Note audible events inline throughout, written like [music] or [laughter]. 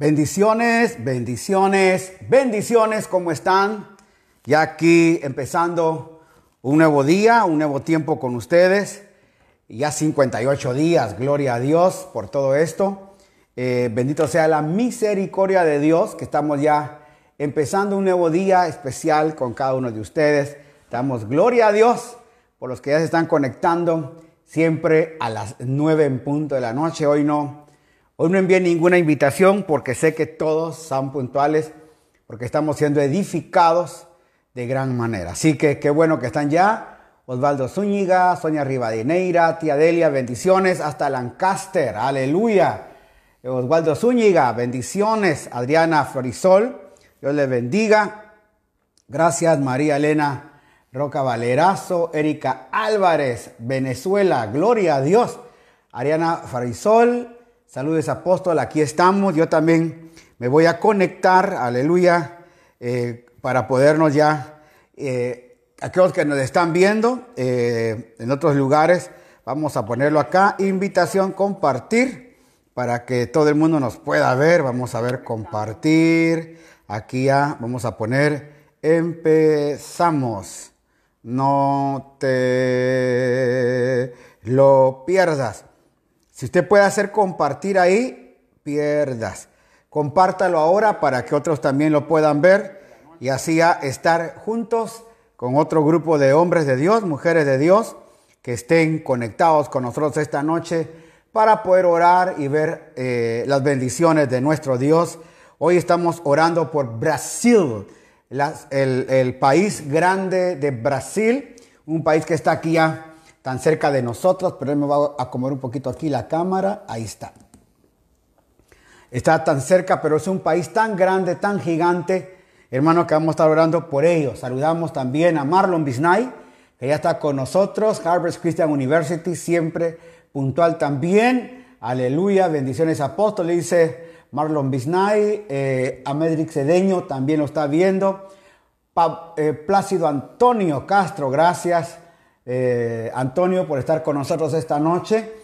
Bendiciones, bendiciones, bendiciones, ¿cómo están? Ya aquí empezando un nuevo día, un nuevo tiempo con ustedes. Ya 58 días, gloria a Dios por todo esto. Eh, bendito sea la misericordia de Dios, que estamos ya empezando un nuevo día especial con cada uno de ustedes. Damos gloria a Dios por los que ya se están conectando siempre a las 9 en punto de la noche. Hoy no Hoy no envié ninguna invitación porque sé que todos son puntuales, porque estamos siendo edificados de gran manera. Así que qué bueno que están ya. Osvaldo Zúñiga, Sonia Rivadeneira, tía Delia, bendiciones hasta Lancaster, aleluya. Osvaldo Zúñiga, bendiciones. Adriana Florisol, Dios le bendiga. Gracias María Elena Roca Valerazo, Erika Álvarez, Venezuela, gloria a Dios. Ariana Florisol, Saludos apóstol, aquí estamos. Yo también me voy a conectar, aleluya, eh, para podernos ya, eh, aquellos que nos están viendo eh, en otros lugares, vamos a ponerlo acá, invitación, compartir, para que todo el mundo nos pueda ver. Vamos a ver, compartir. Aquí ya vamos a poner, empezamos. No te lo pierdas. Si usted puede hacer compartir ahí, pierdas. Compártalo ahora para que otros también lo puedan ver y así estar juntos con otro grupo de hombres de Dios, mujeres de Dios, que estén conectados con nosotros esta noche para poder orar y ver eh, las bendiciones de nuestro Dios. Hoy estamos orando por Brasil, el, el país grande de Brasil, un país que está aquí ya tan cerca de nosotros, pero él me va a acomodar un poquito aquí la cámara, ahí está. Está tan cerca, pero es un país tan grande, tan gigante, hermano, que vamos a estar orando por ellos. Saludamos también a Marlon Bisnay, que ya está con nosotros, Harvard Christian University, siempre puntual también. Aleluya, bendiciones apóstol, dice Marlon Bisnay, eh, Amedric Cedeño también lo está viendo. Eh, Plácido Antonio Castro, gracias. Eh, Antonio, por estar con nosotros esta noche.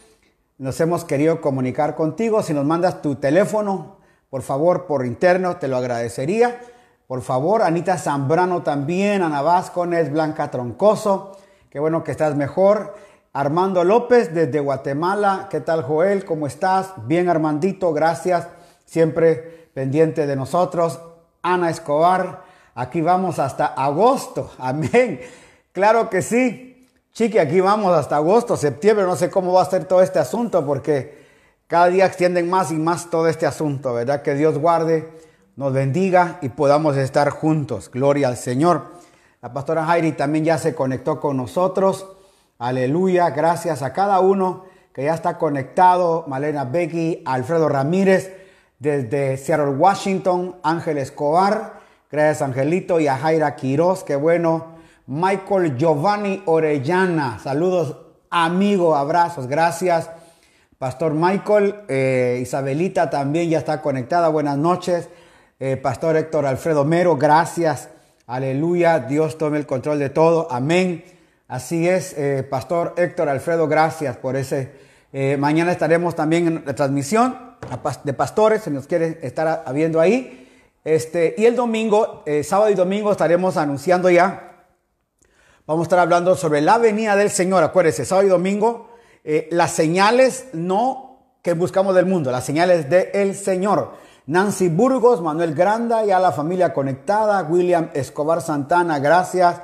Nos hemos querido comunicar contigo. Si nos mandas tu teléfono, por favor, por interno, te lo agradecería. Por favor, Anita Zambrano también, Ana Vázquez, Blanca Troncoso. Qué bueno que estás mejor. Armando López desde Guatemala. ¿Qué tal, Joel? ¿Cómo estás? Bien, Armandito, gracias. Siempre pendiente de nosotros. Ana Escobar, aquí vamos hasta agosto. [laughs] Amén. Claro que sí. Chiqui, aquí vamos hasta agosto, septiembre, no sé cómo va a ser todo este asunto porque cada día extienden más y más todo este asunto, ¿verdad? Que Dios guarde, nos bendiga y podamos estar juntos. Gloria al Señor. La pastora Jairi también ya se conectó con nosotros. Aleluya, gracias a cada uno que ya está conectado. Malena Becky, Alfredo Ramírez desde Seattle, Washington, Ángel Escobar. Gracias Angelito y a Jaira Quiroz, qué bueno Michael Giovanni Orellana. Saludos, amigo, abrazos, gracias. Pastor Michael, eh, Isabelita también ya está conectada. Buenas noches. Eh, Pastor Héctor Alfredo Mero, gracias. Aleluya. Dios tome el control de todo. Amén. Así es, eh, Pastor Héctor Alfredo, gracias por ese. mañana estaremos también en la transmisión de pastores, si nos quiere estar habiendo ahí. Este, y el domingo, sábado y domingo estaremos anunciando ya Vamos a estar hablando sobre la venida del Señor. Acuérdense, sábado y domingo, eh, las señales no que buscamos del mundo, las señales del Señor. Nancy Burgos, Manuel Granda, ya la familia conectada, William Escobar Santana, gracias.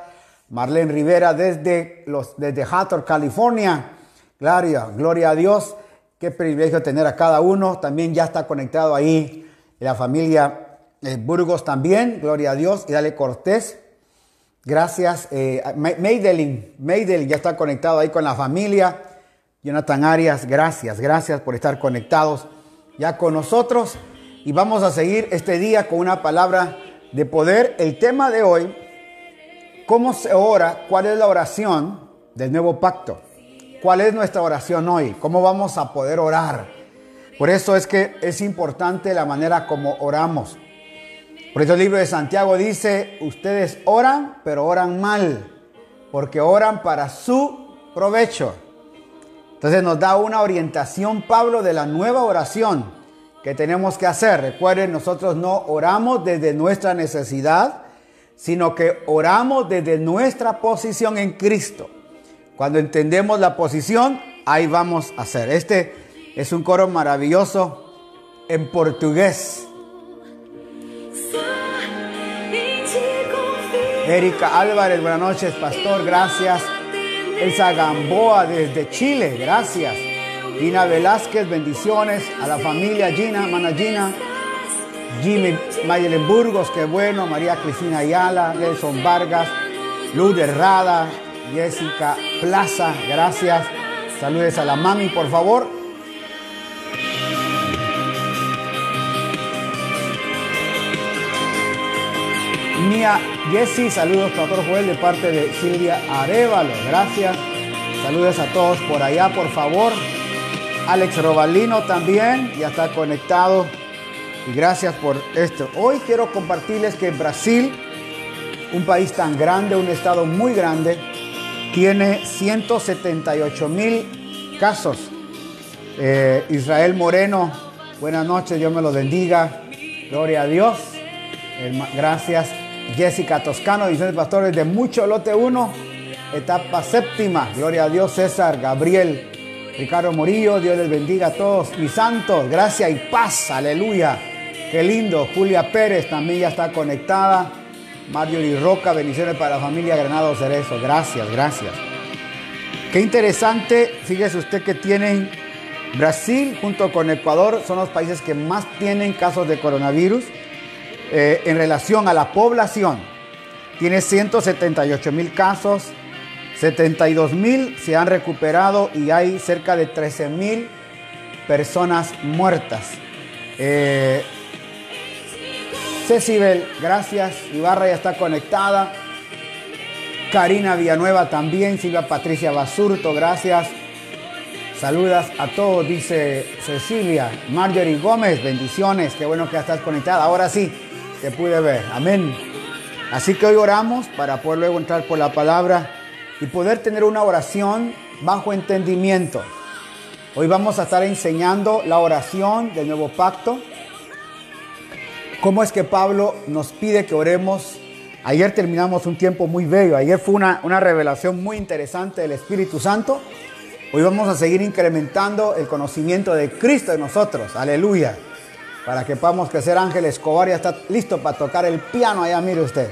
Marlene Rivera desde, los, desde Hathor, California. Gloria, gloria a Dios. Qué privilegio tener a cada uno. También ya está conectado ahí la familia eh, Burgos también. Gloria a Dios. Y dale Cortés. Gracias. Eh, Maydelin, ya está conectado ahí con la familia. Jonathan Arias, gracias, gracias por estar conectados ya con nosotros. Y vamos a seguir este día con una palabra de poder. El tema de hoy, ¿cómo se ora? ¿Cuál es la oración del nuevo pacto? ¿Cuál es nuestra oración hoy? ¿Cómo vamos a poder orar? Por eso es que es importante la manera como oramos. Por eso el libro de Santiago dice, ustedes oran, pero oran mal, porque oran para su provecho. Entonces nos da una orientación Pablo de la nueva oración, que tenemos que hacer. Recuerden, nosotros no oramos desde nuestra necesidad, sino que oramos desde nuestra posición en Cristo. Cuando entendemos la posición, ahí vamos a hacer. Este es un coro maravilloso en portugués. Erika Álvarez, buenas noches, pastor, gracias. Elsa Gamboa desde Chile, gracias. Gina Velázquez, bendiciones. A la familia Gina, Mana Gina. Jimmy Mayelen Burgos, qué bueno. María Cristina Ayala, Nelson Vargas. Luz Rada, Jessica Plaza, gracias. Saludes a la mami, por favor. Mía Jessy, saludos Pastor Joel de parte de Silvia Arevalo, gracias. Saludos a todos por allá, por favor. Alex Robalino también, ya está conectado. Y gracias por esto. Hoy quiero compartirles que Brasil, un país tan grande, un estado muy grande, tiene 178 mil casos. Eh, Israel Moreno, buenas noches, Dios me lo bendiga. Gloria a Dios. Gracias. Jessica Toscano, Vicente Pastores de Mucho Lote 1, etapa séptima. Gloria a Dios, César, Gabriel, Ricardo Morillo, Dios les bendiga a todos. Mis santos, gracia y paz, aleluya. Qué lindo. Julia Pérez también ya está conectada. Mario Roca, bendiciones para la familia Granado Cerezo. Gracias, gracias. Qué interesante, fíjese usted que tienen Brasil junto con Ecuador, son los países que más tienen casos de coronavirus. Eh, en relación a la población, tiene 178 mil casos, 72 mil se han recuperado y hay cerca de 13 mil personas muertas. Eh, Cecibel, gracias. Ibarra ya está conectada. Karina Villanueva también. Silvia Patricia Basurto, gracias. Saludas a todos, dice Cecilia. Marjorie Gómez, bendiciones. Qué bueno que ya estás conectada. Ahora sí, te pude ver. Amén. Así que hoy oramos para poder luego entrar por la palabra y poder tener una oración bajo entendimiento. Hoy vamos a estar enseñando la oración del nuevo pacto. ¿Cómo es que Pablo nos pide que oremos? Ayer terminamos un tiempo muy bello. Ayer fue una, una revelación muy interesante del Espíritu Santo. Hoy vamos a seguir incrementando el conocimiento de Cristo en nosotros. Aleluya para que podamos crecer. Ángel Escobar ya está listo para tocar el piano allá, mire usted.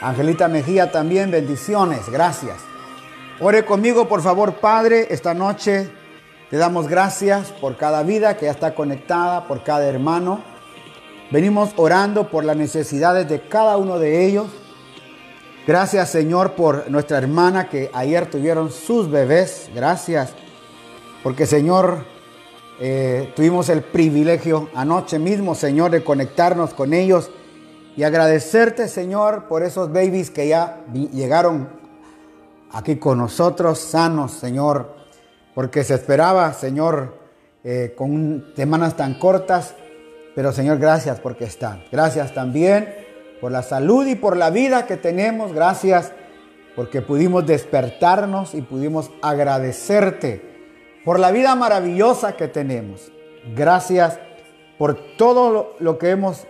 Angelita Mejía también, bendiciones, gracias. Ore conmigo, por favor, Padre, esta noche te damos gracias por cada vida que ya está conectada, por cada hermano. Venimos orando por las necesidades de cada uno de ellos. Gracias, Señor, por nuestra hermana que ayer tuvieron sus bebés. Gracias, porque, Señor, eh, tuvimos el privilegio anoche mismo, Señor, de conectarnos con ellos y agradecerte, Señor, por esos babies que ya llegaron aquí con nosotros, sanos, Señor, porque se esperaba, Señor, eh, con semanas tan cortas, pero Señor, gracias porque están. Gracias también por la salud y por la vida que tenemos. Gracias porque pudimos despertarnos y pudimos agradecerte por la vida maravillosa que tenemos. Gracias por todo lo, que hemos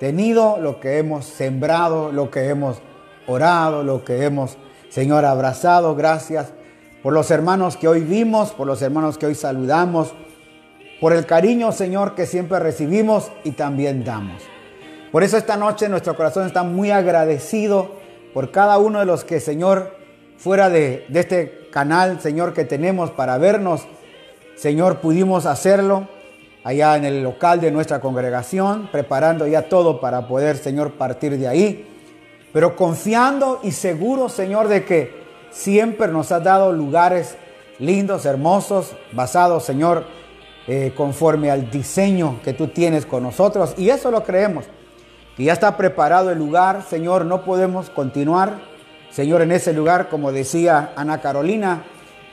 tenido, lo que hemos sembrado, lo que hemos orado, lo que hemos, Señor, abrazado. Gracias por los hermanos que hoy vimos, por los hermanos que hoy saludamos, por el cariño, Señor, que siempre recibimos y también damos. Por eso esta noche nuestro corazón está muy agradecido por cada uno de los que, Señor, fuera de, este canal, Señor, que tenemos para vernos Señor, pudimos hacerlo allá en el local de nuestra congregación, preparando ya todo para poder, Señor, partir de ahí, pero confiando y seguro, Señor, de que siempre nos has dado lugares lindos, hermosos, basados, Señor, eh, conforme al diseño que tú tienes con nosotros. Y eso lo creemos, que ya está preparado el lugar, Señor, no podemos continuar, Señor, en ese lugar, como decía Ana Carolina,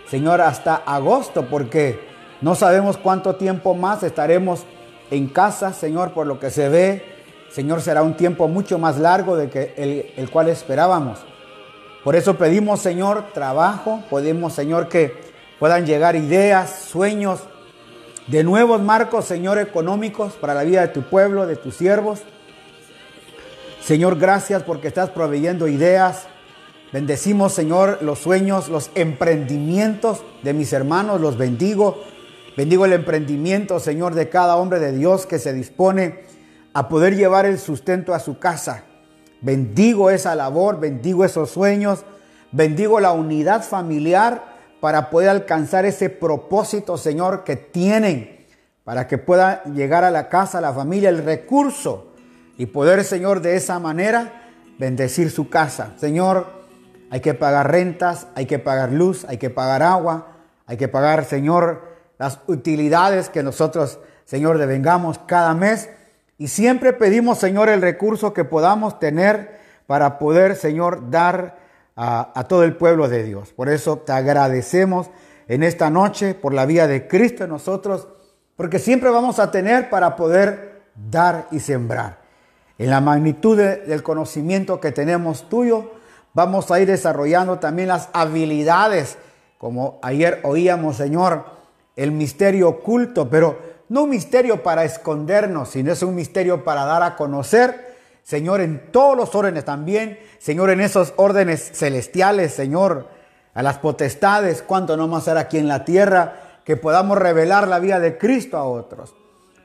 Señor, hasta agosto, porque no sabemos cuánto tiempo más estaremos en casa, Señor, por lo que se ve. Señor, será un tiempo mucho más largo de que el, el cual esperábamos. Por eso pedimos, Señor, trabajo. Podemos, Señor, que puedan llegar ideas, sueños, de nuevos marcos, Señor, económicos para la vida de tu pueblo, de tus siervos. Señor, gracias porque estás proveyendo ideas. Bendecimos, Señor, los sueños, los emprendimientos de mis hermanos, los bendigo. Bendigo el emprendimiento, Señor, de cada hombre de Dios que se dispone a poder llevar el sustento a su casa. Bendigo esa labor, bendigo esos sueños, bendigo la unidad familiar para poder alcanzar ese propósito, Señor, que tienen, para que pueda llegar a la casa, a la familia, el recurso y poder, Señor, de esa manera bendecir su casa. Señor, hay que pagar rentas, hay que pagar luz, hay que pagar agua, hay que pagar, Señor, las utilidades que nosotros, Señor, devengamos cada mes. Y siempre pedimos, Señor, el recurso que podamos tener para poder, Señor, dar a, todo el pueblo de Dios. Por eso te agradecemos en esta noche por la vida de Cristo en nosotros, porque siempre vamos a tener para poder dar y sembrar. En la magnitud del conocimiento que tenemos tuyo, vamos a ir desarrollando también las habilidades, como ayer oíamos, Señor, el misterio oculto, pero no un misterio para escondernos, sino es un misterio para dar a conocer, Señor, en todos los órdenes también, Señor, en esos órdenes celestiales, Señor, a las potestades, cuánto no más ser aquí en la tierra, que podamos revelar la vida de Cristo a otros.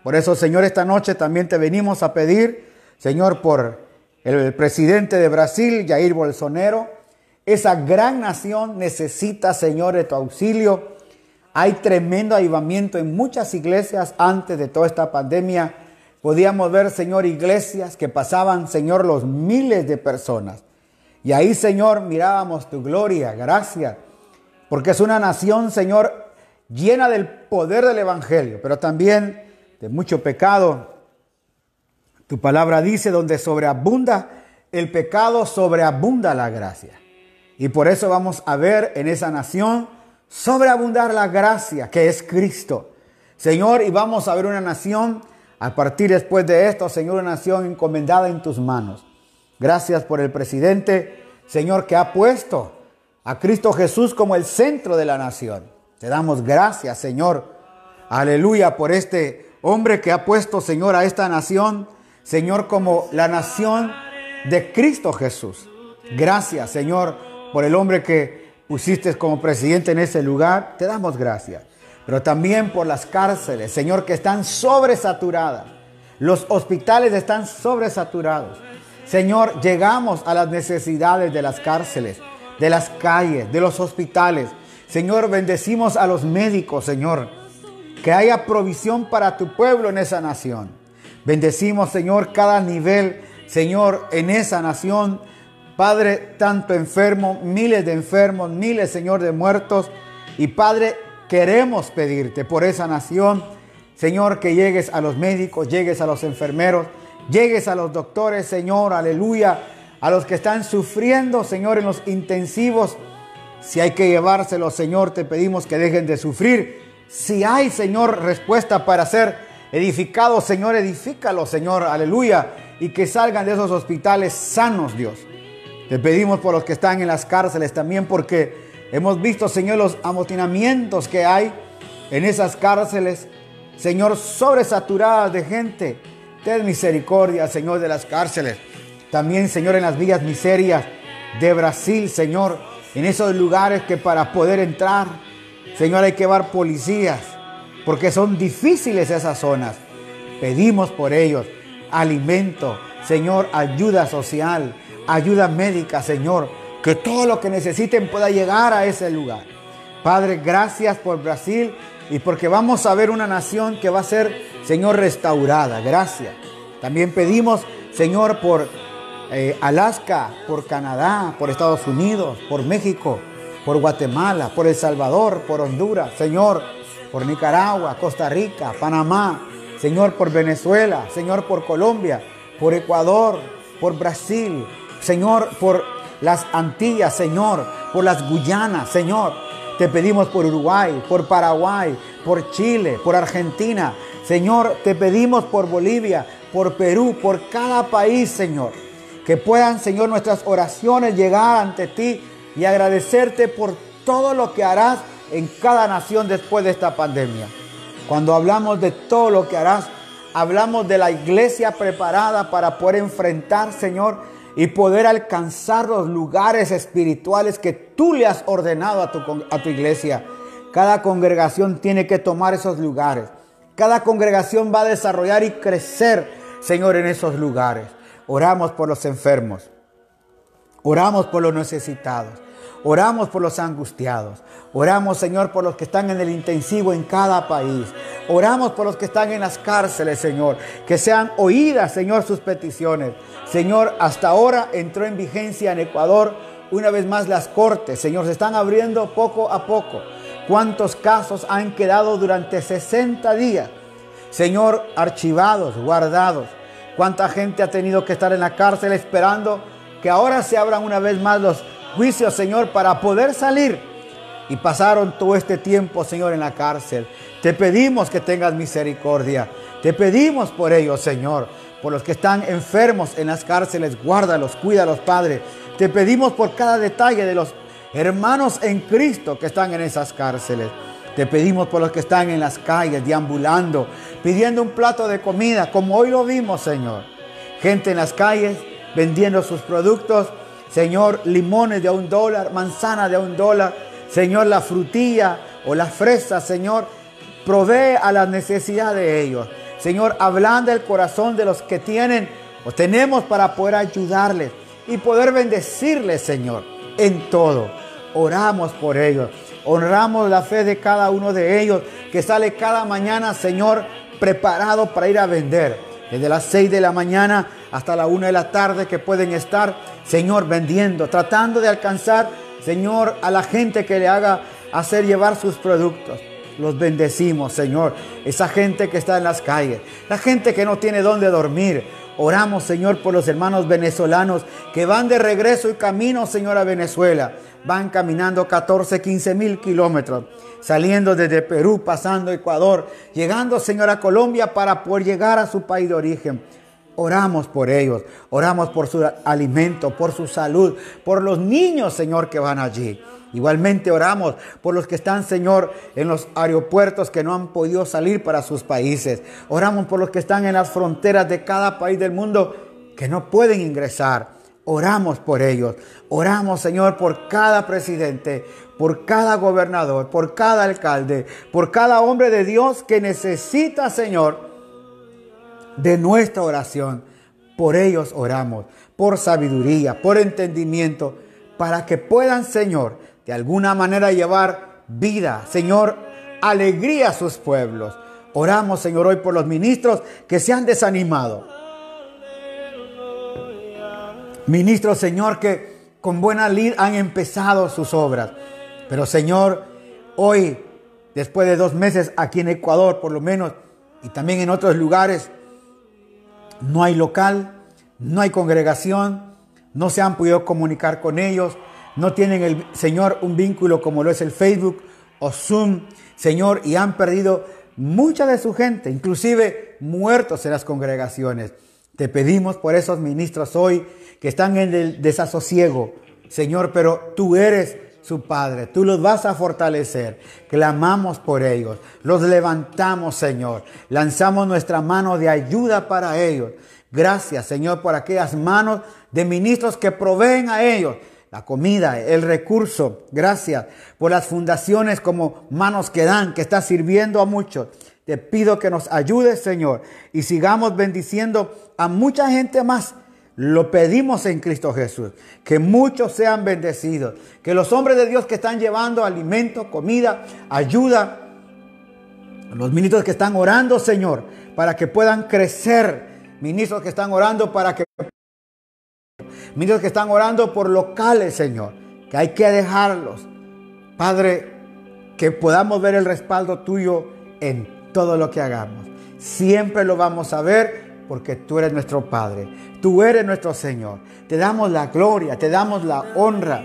Por eso, Señor, esta noche también te venimos a pedir, Señor, por el presidente de Brasil, Jair Bolsonaro. Esa gran nación necesita, Señor, de tu auxilio. Hay tremendo avivamiento en muchas iglesias antes de toda esta pandemia. Podíamos ver, Señor, iglesias que pasaban, Señor, los miles de personas. Y ahí, Señor, mirábamos tu gloria, gracias. Porque es una nación, Señor, llena del poder del Evangelio, pero también de mucho pecado, tu palabra dice, donde sobreabunda el pecado, sobreabunda la gracia. Y por eso vamos a ver en esa nación sobreabundar la gracia que es Cristo. Señor, y vamos a ver una nación, a partir después de esto, Señor, una nación encomendada en tus manos. Gracias por el presidente, Señor, que ha puesto a Cristo Jesús como el centro de la nación. Te damos gracias, Señor. Aleluya por este hombre que ha puesto, Señor, a esta nación Señor, como la nación de Cristo Jesús. Gracias, Señor, por el hombre que pusiste como presidente en ese lugar. Te damos gracias. Pero también por las cárceles, Señor, que están sobresaturadas. Los hospitales están sobresaturados. Señor, llegamos a las necesidades de las cárceles, de las calles, de los hospitales. Señor, bendecimos a los médicos, Señor. Que haya provisión para tu pueblo en esa nación. Bendecimos, Señor, cada nivel, Señor, en esa nación. Padre, tanto enfermo, miles de enfermos, miles, Señor, de muertos. Y Padre, queremos pedirte por esa nación, Señor, que llegues a los médicos, llegues a los enfermeros, llegues a los doctores, Señor, aleluya, a los que están sufriendo, Señor, en los intensivos. Si hay que llevárselos, Señor, te pedimos que dejen de sufrir. Si hay, Señor, respuesta para hacer edificado, Señor, edifícalo, Señor, aleluya, y que salgan de esos hospitales sanos, Dios. Te pedimos por los que están en las cárceles también, porque hemos visto, Señor, los amotinamientos que hay en esas cárceles, Señor, sobresaturadas de gente. Ten misericordia, Señor, de las cárceles. También, Señor, en las villas miserias de Brasil, Señor, en esos lugares que para poder entrar, Señor, hay que llevar policías porque son difíciles esas zonas. Pedimos por ellos alimento, Señor, ayuda social, ayuda médica, Señor, que todo lo que necesiten pueda llegar a ese lugar. Padre, gracias por Brasil y porque vamos a ver una nación que va a ser, Señor, restaurada. Gracias. También pedimos, Señor, por eh, Alaska, por Canadá, por Estados Unidos, por México, por Guatemala, por El Salvador, por Honduras. Señor, por Nicaragua, Costa Rica, Panamá, Señor, por Venezuela, Señor, por Colombia, por Ecuador, por Brasil, Señor, por las Antillas, Señor, por las Guyanas, Señor. Te pedimos por Uruguay, por Paraguay, por Chile, por Argentina. Señor, te pedimos por Bolivia, por Perú, por cada país, Señor. Que puedan, Señor, nuestras oraciones llegar ante ti y agradecerte por todo lo que harás en cada nación después de esta pandemia. Cuando hablamos de todo lo que harás, hablamos de la iglesia preparada para poder enfrentar, Señor, y poder alcanzar los lugares espirituales que tú le has ordenado a tu, a tu iglesia. Cada congregación tiene que tomar esos lugares. Cada congregación va a desarrollar y crecer, Señor, en esos lugares. Oramos por los enfermos. Oramos por los necesitados. Oramos por los angustiados. Oramos, Señor, por los que están en el intensivo en cada país. Oramos por los que están en las cárceles, Señor. Que sean oídas, Señor, sus peticiones. Señor, hasta ahora entró en vigencia en Ecuador una vez más las cortes. Señor, se están abriendo poco a poco. ¿Cuántos casos han quedado durante 60 días? Señor, archivados, guardados. ¿Cuánta gente ha tenido que estar en la cárcel esperando que ahora se abran una vez más los juicios, Señor, para poder salir? Y pasaron todo este tiempo, Señor, en la cárcel. Te pedimos que tengas misericordia. Te pedimos por ellos, Señor. Por los que están enfermos en las cárceles, guárdalos, cuídalos, Padre. Te pedimos por cada detalle de los hermanos en Cristo que están en esas cárceles. Te pedimos por los que están en las calles, deambulando, pidiendo un plato de comida, como hoy lo vimos, Señor. Gente en las calles vendiendo sus productos. Señor, limones de un dólar, manzana de un dólar. Señor, la frutilla o la fresa, Señor, provee a la necesidad de ellos. Señor, ablanda el corazón de los que tienen o tenemos para poder ayudarles y poder bendecirles, Señor, en todo. Oramos por ellos. Honramos la fe de cada uno de ellos que sale cada mañana, Señor, preparado para ir a vender. Desde las 6 de la mañana hasta la 1 de la tarde que pueden estar, Señor, vendiendo, tratando de alcanzar, Señor, a la gente que le haga hacer llevar sus productos. Los bendecimos, Señor. Esa gente que está en las calles, la gente que no tiene dónde dormir. Oramos, Señor, por los hermanos venezolanos que van de regreso y camino, Señor, a Venezuela. Van caminando 14, 15 mil kilómetros, saliendo desde Perú, pasando Ecuador, llegando, Señor, a Colombia para poder llegar a su país de origen. Oramos por ellos, oramos por su alimento, por su salud, por los niños, Señor, que van allí. Igualmente oramos por los que están, Señor, en los aeropuertos que no han podido salir para sus países. Oramos por los que están en las fronteras de cada país del mundo que no pueden ingresar. Oramos por ellos. Oramos, Señor, por cada presidente, por cada gobernador, por cada alcalde, por cada hombre de Dios que necesita, Señor, de nuestra oración. Por ellos oramos, por sabiduría, por entendimiento, para que puedan, Señor, de alguna manera llevar vida, Señor, alegría a sus pueblos. Oramos, Señor, hoy por los ministros que se han desanimado. Ministros, Señor, que con buena lid han empezado sus obras. Pero, Señor, hoy, después de dos meses aquí en Ecuador, por lo menos, y también en otros lugares, no hay local, no hay congregación, no se han podido comunicar con ellos, no tienen el Señor un vínculo como lo es el Facebook o Zoom, Señor, y han perdido mucha de su gente, inclusive muertos en las congregaciones. Te pedimos por esos ministros hoy que están en el desasosiego, Señor, pero tú eres su Padre, tú los vas a fortalecer. Clamamos por ellos, los levantamos, Señor, lanzamos nuestra mano de ayuda para ellos. Gracias, Señor, por aquellas manos de ministros que proveen a ellos la comida, el recurso. Gracias por las fundaciones como Manos que Dan, que está sirviendo a muchos. Te pido que nos ayudes, Señor, y sigamos bendiciendo a mucha gente más. Lo pedimos en Cristo Jesús. Que muchos sean bendecidos. Que los hombres de Dios que están llevando alimento, comida, ayuda, los ministros que están orando, Señor, para que puedan crecer. Ministros que están orando para que Ministros que están orando por locales, Señor, que hay que dejarlos. Padre, que podamos ver el respaldo tuyo en todo lo que hagamos. Siempre lo vamos a ver porque tú eres nuestro Padre. Tú eres nuestro Señor. Te damos la gloria, te damos la honra.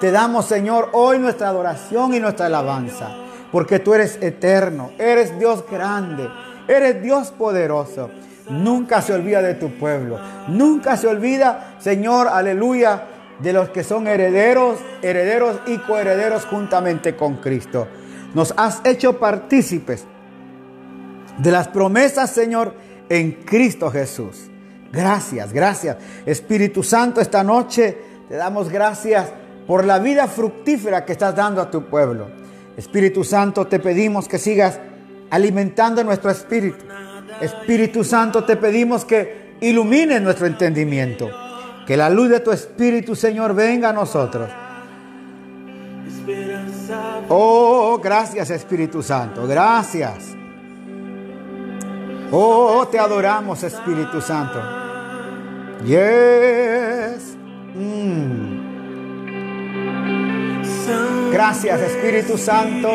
Te damos, Señor, hoy nuestra adoración y nuestra alabanza. Porque tú eres eterno, eres Dios grande, eres Dios poderoso. Nunca se olvida de tu pueblo. Nunca se olvida, Señor, aleluya, de los que son herederos, herederos y coherederos juntamente con Cristo. Nos has hecho partícipes de las promesas, Señor, en Cristo Jesús. Gracias, gracias. Espíritu Santo, esta noche te damos gracias por la vida fructífera que estás dando a tu pueblo. Espíritu Santo, te pedimos que sigas alimentando nuestro espíritu. Espíritu Santo, te pedimos que ilumine nuestro entendimiento. Que la luz de tu Espíritu, Señor, venga a nosotros. Oh, gracias Espíritu Santo, gracias. Oh, te adoramos Espíritu Santo. Yes. Mm. Gracias Espíritu Santo.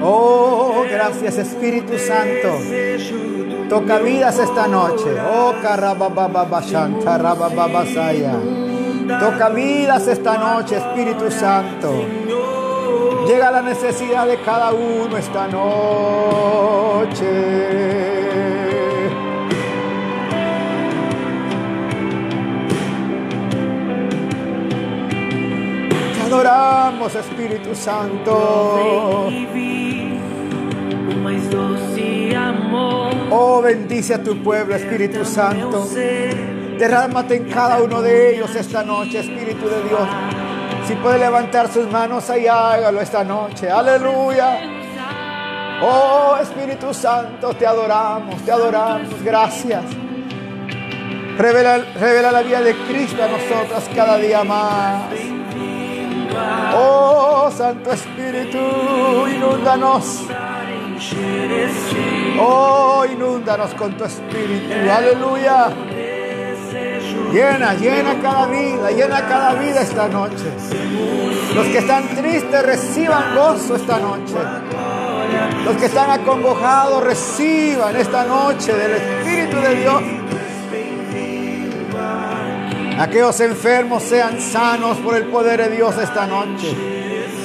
Oh, gracias Espíritu Santo. Toca vidas esta noche. Oh, carabababashanta, rabababasaya. Toca vidas esta noche, Espíritu Santo. Llega la necesidad de cada uno esta noche. Te adoramos, Espíritu Santo. Oh, bendice a tu pueblo, Espíritu Santo. Derrámate en cada uno de ellos esta noche, Espíritu de Dios. Si puede levantar sus manos ahí, hágalo esta noche. Aleluya. Oh, Espíritu Santo, te adoramos, te adoramos. Gracias. Revela, revela la vida de Cristo a nosotras cada día más. Oh, Santo Espíritu, inúndanos. Oh, inúndanos con tu Espíritu. Aleluya. Llena, llena cada vida, llena cada vida esta noche. Los que están tristes reciban gozo esta noche. Los que están acongojados reciban esta noche del Espíritu de Dios. Aquellos enfermos sean sanos por el poder de Dios esta noche.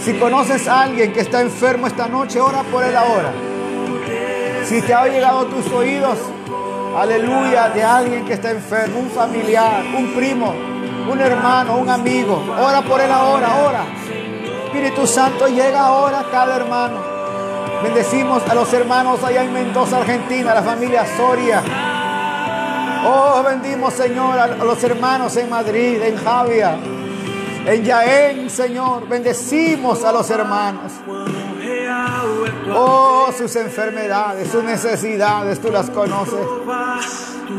Si conoces a alguien que está enfermo esta noche, ora por él ahora. Si te ha llegado a tus oídos, aleluya, de alguien que está enfermo, un familiar, un primo, un hermano, un amigo, ora por él ahora, ora. Espíritu Santo llega ahora a cada hermano. Bendecimos a los hermanos allá en Mendoza, Argentina, la familia Soria. Oh, bendimos, Señor, a los hermanos en Madrid, en Javia, en Jaén, Señor. Bendecimos a los hermanos. Oh, sus enfermedades, sus necesidades, tú las conoces.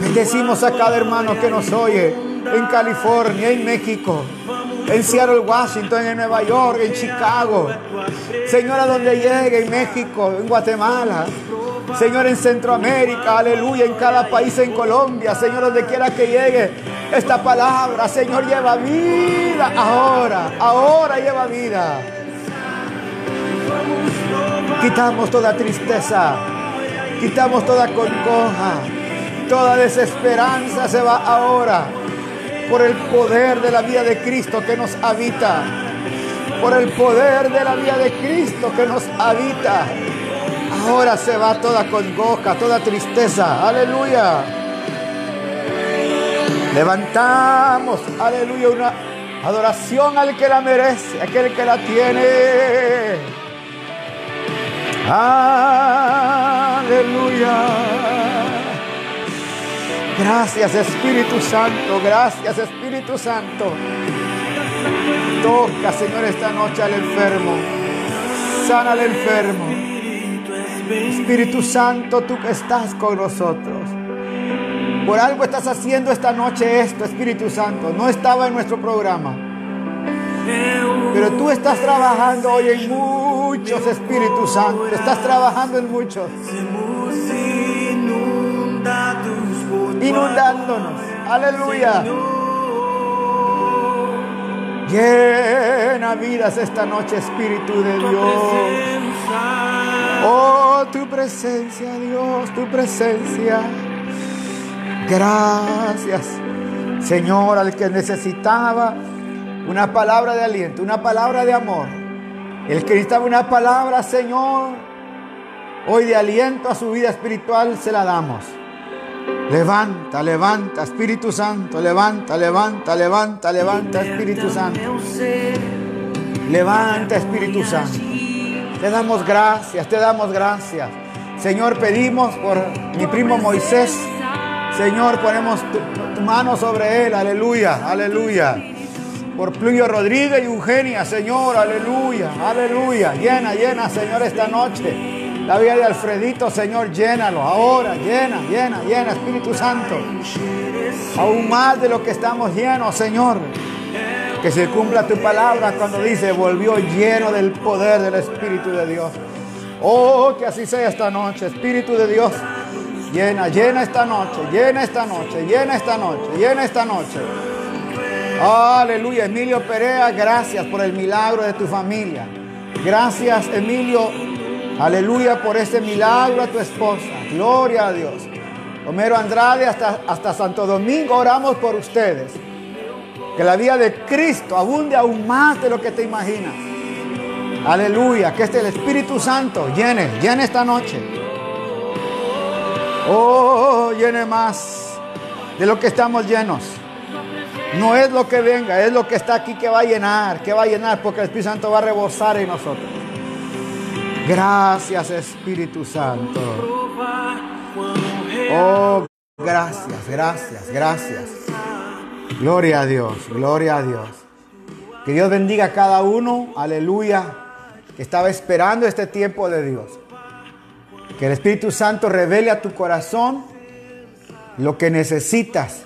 Bendecimos a cada hermano que nos oye en California, en México, en Seattle, Washington, en Nueva York, en Chicago. Señor, a donde llegue, en México, en Guatemala. Señor, en Centroamérica, aleluya, en cada país, en Colombia. Señor, donde quiera que llegue esta palabra, Señor, lleva vida ahora, ahora lleva vida. Quitamos toda tristeza, quitamos toda congoja, toda desesperanza se va ahora por el poder de la vida de Cristo que nos habita, por el poder de la vida de Cristo que nos habita. Ahora se va toda congoja, toda tristeza, aleluya. Levantamos, aleluya, una adoración al que la merece, aquel que la tiene. Aleluya. Gracias Espíritu Santo, gracias Espíritu Santo. Toca, Señor, esta noche al enfermo. Sana al enfermo. Espíritu Santo, tú que estás con nosotros. Por algo estás haciendo esta noche esto, Espíritu Santo. No estaba en nuestro programa. Pero tú estás trabajando hoy en muchos, Espíritu Santo. Estás trabajando en muchos. Inundándonos. Aleluya. Llena vidas esta noche, Espíritu de Dios. Oh, tu presencia, Dios, tu presencia. Gracias, Señor, al que necesitaba una palabra de aliento, una palabra de amor. El que necesitaba una palabra, Señor, hoy de aliento a su vida espiritual se la damos. Levanta, levanta, Espíritu Santo, levanta, levanta, levanta, levanta, Espíritu Santo. Levanta, Espíritu Santo. Te damos gracias, te damos gracias. Señor, pedimos por mi primo Moisés. Señor, ponemos tu, tu mano sobre él. Aleluya, aleluya. Por Pluvio Rodríguez y Eugenia, Señor, aleluya, aleluya. Llena, llena, Señor, esta noche. La vida de Alfredito, Señor, llénalo. Ahora, llena, llena, llena, Espíritu Santo. Aún más de lo que estamos llenos, Señor. Que se cumpla tu palabra cuando dice, volvió lleno del poder del Espíritu de Dios. Oh, que así sea esta noche, Espíritu de Dios. Llena, llena esta noche, llena esta noche, llena esta noche, llena esta noche. Aleluya, Emilio Perea, gracias por el milagro de tu familia. Gracias, Emilio. Aleluya por este milagro a tu esposa. Gloria a Dios. Homero Andrade, hasta, hasta Santo Domingo oramos por ustedes. Que la vida de Cristo abunde aún más de lo que te imaginas. Aleluya, que este el Espíritu Santo llene, llene esta noche. Oh, llene más de lo que estamos llenos. No es lo que venga, es lo que está aquí que va a llenar, que va a llenar, porque el Espíritu Santo va a rebosar en nosotros. Gracias Espíritu Santo. Oh, gracias, gracias, gracias. Gloria a Dios, gloria a Dios. Que Dios bendiga a cada uno, aleluya, que estaba esperando este tiempo de Dios. Que el Espíritu Santo revele a tu corazón lo que necesitas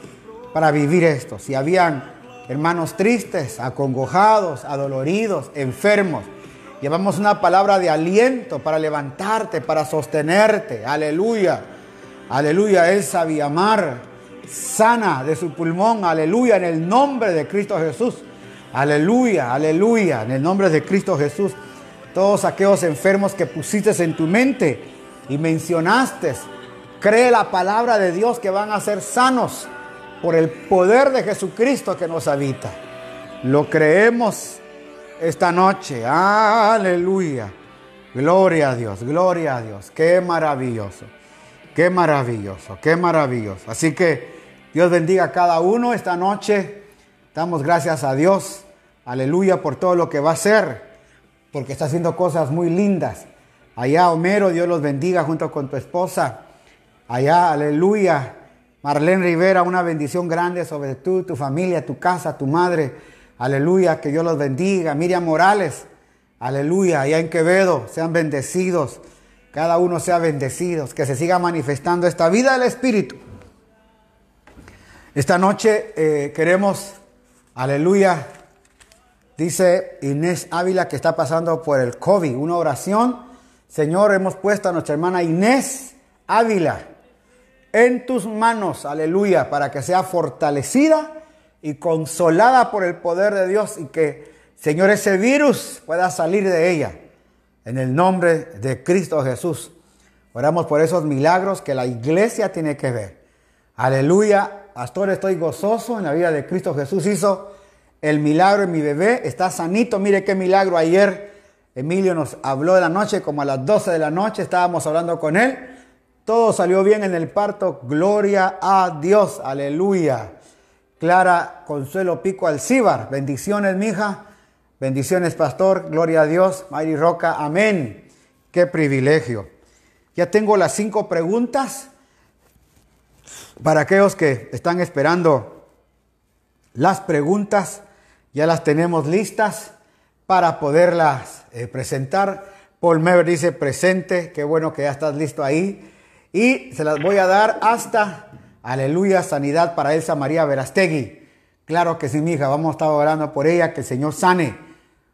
para vivir esto. Si habían hermanos tristes, acongojados, adoloridos, enfermos, llevamos una palabra de aliento para levantarte, para sostenerte. Aleluya. Aleluya. Él sabía amar, sana de su pulmón. Aleluya. En el nombre de Cristo Jesús. Aleluya. Aleluya. En el nombre de Cristo Jesús. Todos aquellos enfermos que pusiste en tu mente y mencionaste, cree la palabra de Dios que van a ser sanos por el poder de Jesucristo que nos habita. Lo creemos esta noche. Aleluya. Gloria a Dios, gloria a Dios. Qué maravilloso. Qué maravilloso, qué maravilloso. Así que Dios bendiga a cada uno esta noche. Damos gracias a Dios. Aleluya por todo lo que va a hacer. Porque está haciendo cosas muy lindas. Allá, Homero, Dios los bendiga junto con tu esposa. Allá, aleluya. Marlene Rivera, una bendición grande sobre tú, tu familia, tu casa, tu madre. Aleluya, que Dios los bendiga. Miriam Morales, aleluya, allá en Quevedo, sean bendecidos. Cada uno sea bendecido. Que se siga manifestando esta vida del Espíritu. Esta noche eh, queremos, aleluya, dice Inés Ávila que está pasando por el COVID. Una oración. Señor, hemos puesto a nuestra hermana Inés Ávila en tus manos, aleluya, para que sea fortalecida y consolada por el poder de Dios y que, Señor, ese virus pueda salir de ella. En el nombre de Cristo Jesús. Oramos por esos milagros que la iglesia tiene que ver. Aleluya. Pastor, estoy gozoso en la vida de Cristo Jesús. Hizo el milagro en mi bebé. Está sanito. Mire qué milagro. Ayer Emilio nos habló de la noche, como a las 12 de la noche estábamos hablando con él. Todo salió bien en el parto. Gloria a Dios. Aleluya. Clara Consuelo Pico Alcíbar. Bendiciones, mija. Bendiciones, pastor. Gloria a Dios. Mari Roca. Amén. Qué privilegio. Ya tengo las cinco preguntas para aquellos que están esperando las preguntas. Ya las tenemos listas para poderlas eh, presentar. Paul Mever dice presente. Qué bueno que ya estás listo ahí. Y se las voy a dar hasta, aleluya, sanidad para Elsa María Verastegui. Claro que sí, mi hija, vamos a estar orando por ella, que el Señor sane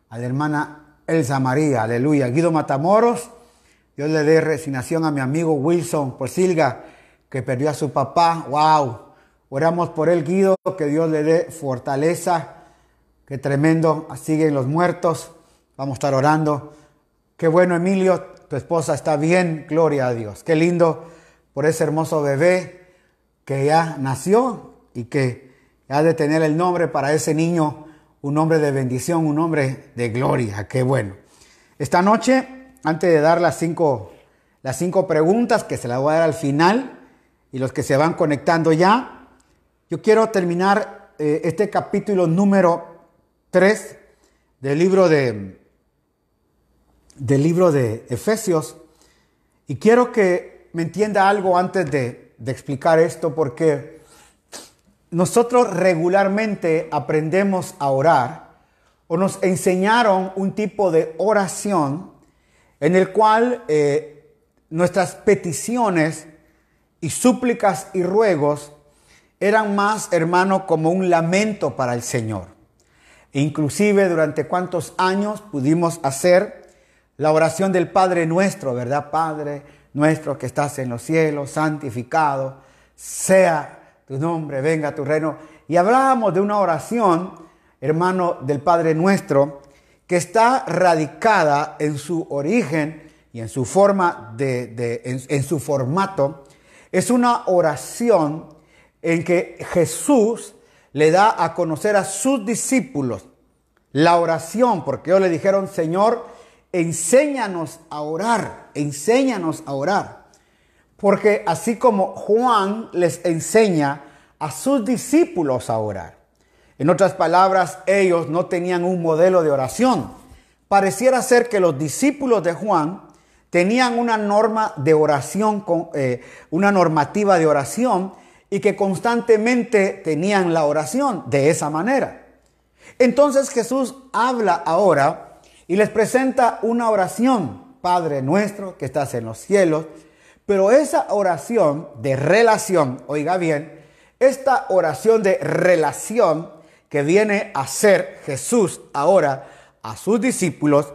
a la hermana Elsa María, aleluya. Guido Matamoros, Dios le dé resignación a mi amigo Wilson Porcilga, que perdió a su papá, wow. Oramos por él, Guido, que Dios le dé fortaleza, qué tremendo, siguen los muertos, vamos a estar orando. Qué bueno, Emilio, tu esposa está bien, gloria a Dios. Qué lindo por ese hermoso bebé que ya nació y que ha de tener el nombre para ese niño, un nombre de bendición, un nombre de gloria. Qué bueno. Esta noche, antes de dar las cinco, las cinco preguntas que se las voy a dar al final, y los que se van conectando ya. Yo quiero terminar eh, este capítulo número 3 del libro de, del libro de Efesios y quiero que me entienda algo antes de, explicar esto porque nosotros regularmente aprendemos a orar o nos enseñaron un tipo de oración en el cual eh, nuestras peticiones y súplicas y ruegos eran más, hermano, como un lamento para el Señor. E inclusive durante cuántos años pudimos hacer la oración del Padre nuestro, ¿verdad? Padre nuestro que estás en los cielos, santificado sea tu nombre, venga tu reino. Y hablábamos de una oración, hermano, del Padre nuestro, que está radicada en su origen y en su forma de, en, en su formato. Es una oración en que Jesús le da a conocer a sus discípulos la oración, porque ellos le dijeron, Señor, enséñanos a orar, enséñanos a orar. Porque así como Juan les enseña a sus discípulos a orar. En otras palabras, ellos no tenían un modelo de oración. Pareciera ser que los discípulos de Juan tenían una norma de oración, eh, una normativa de oración y que constantemente tenían la oración de esa manera. Entonces Jesús habla ahora y les presenta una oración, Padre nuestro que estás en los cielos, pero esa oración de relación, oiga bien, esta oración de relación que viene a ser Jesús ahora a sus discípulos,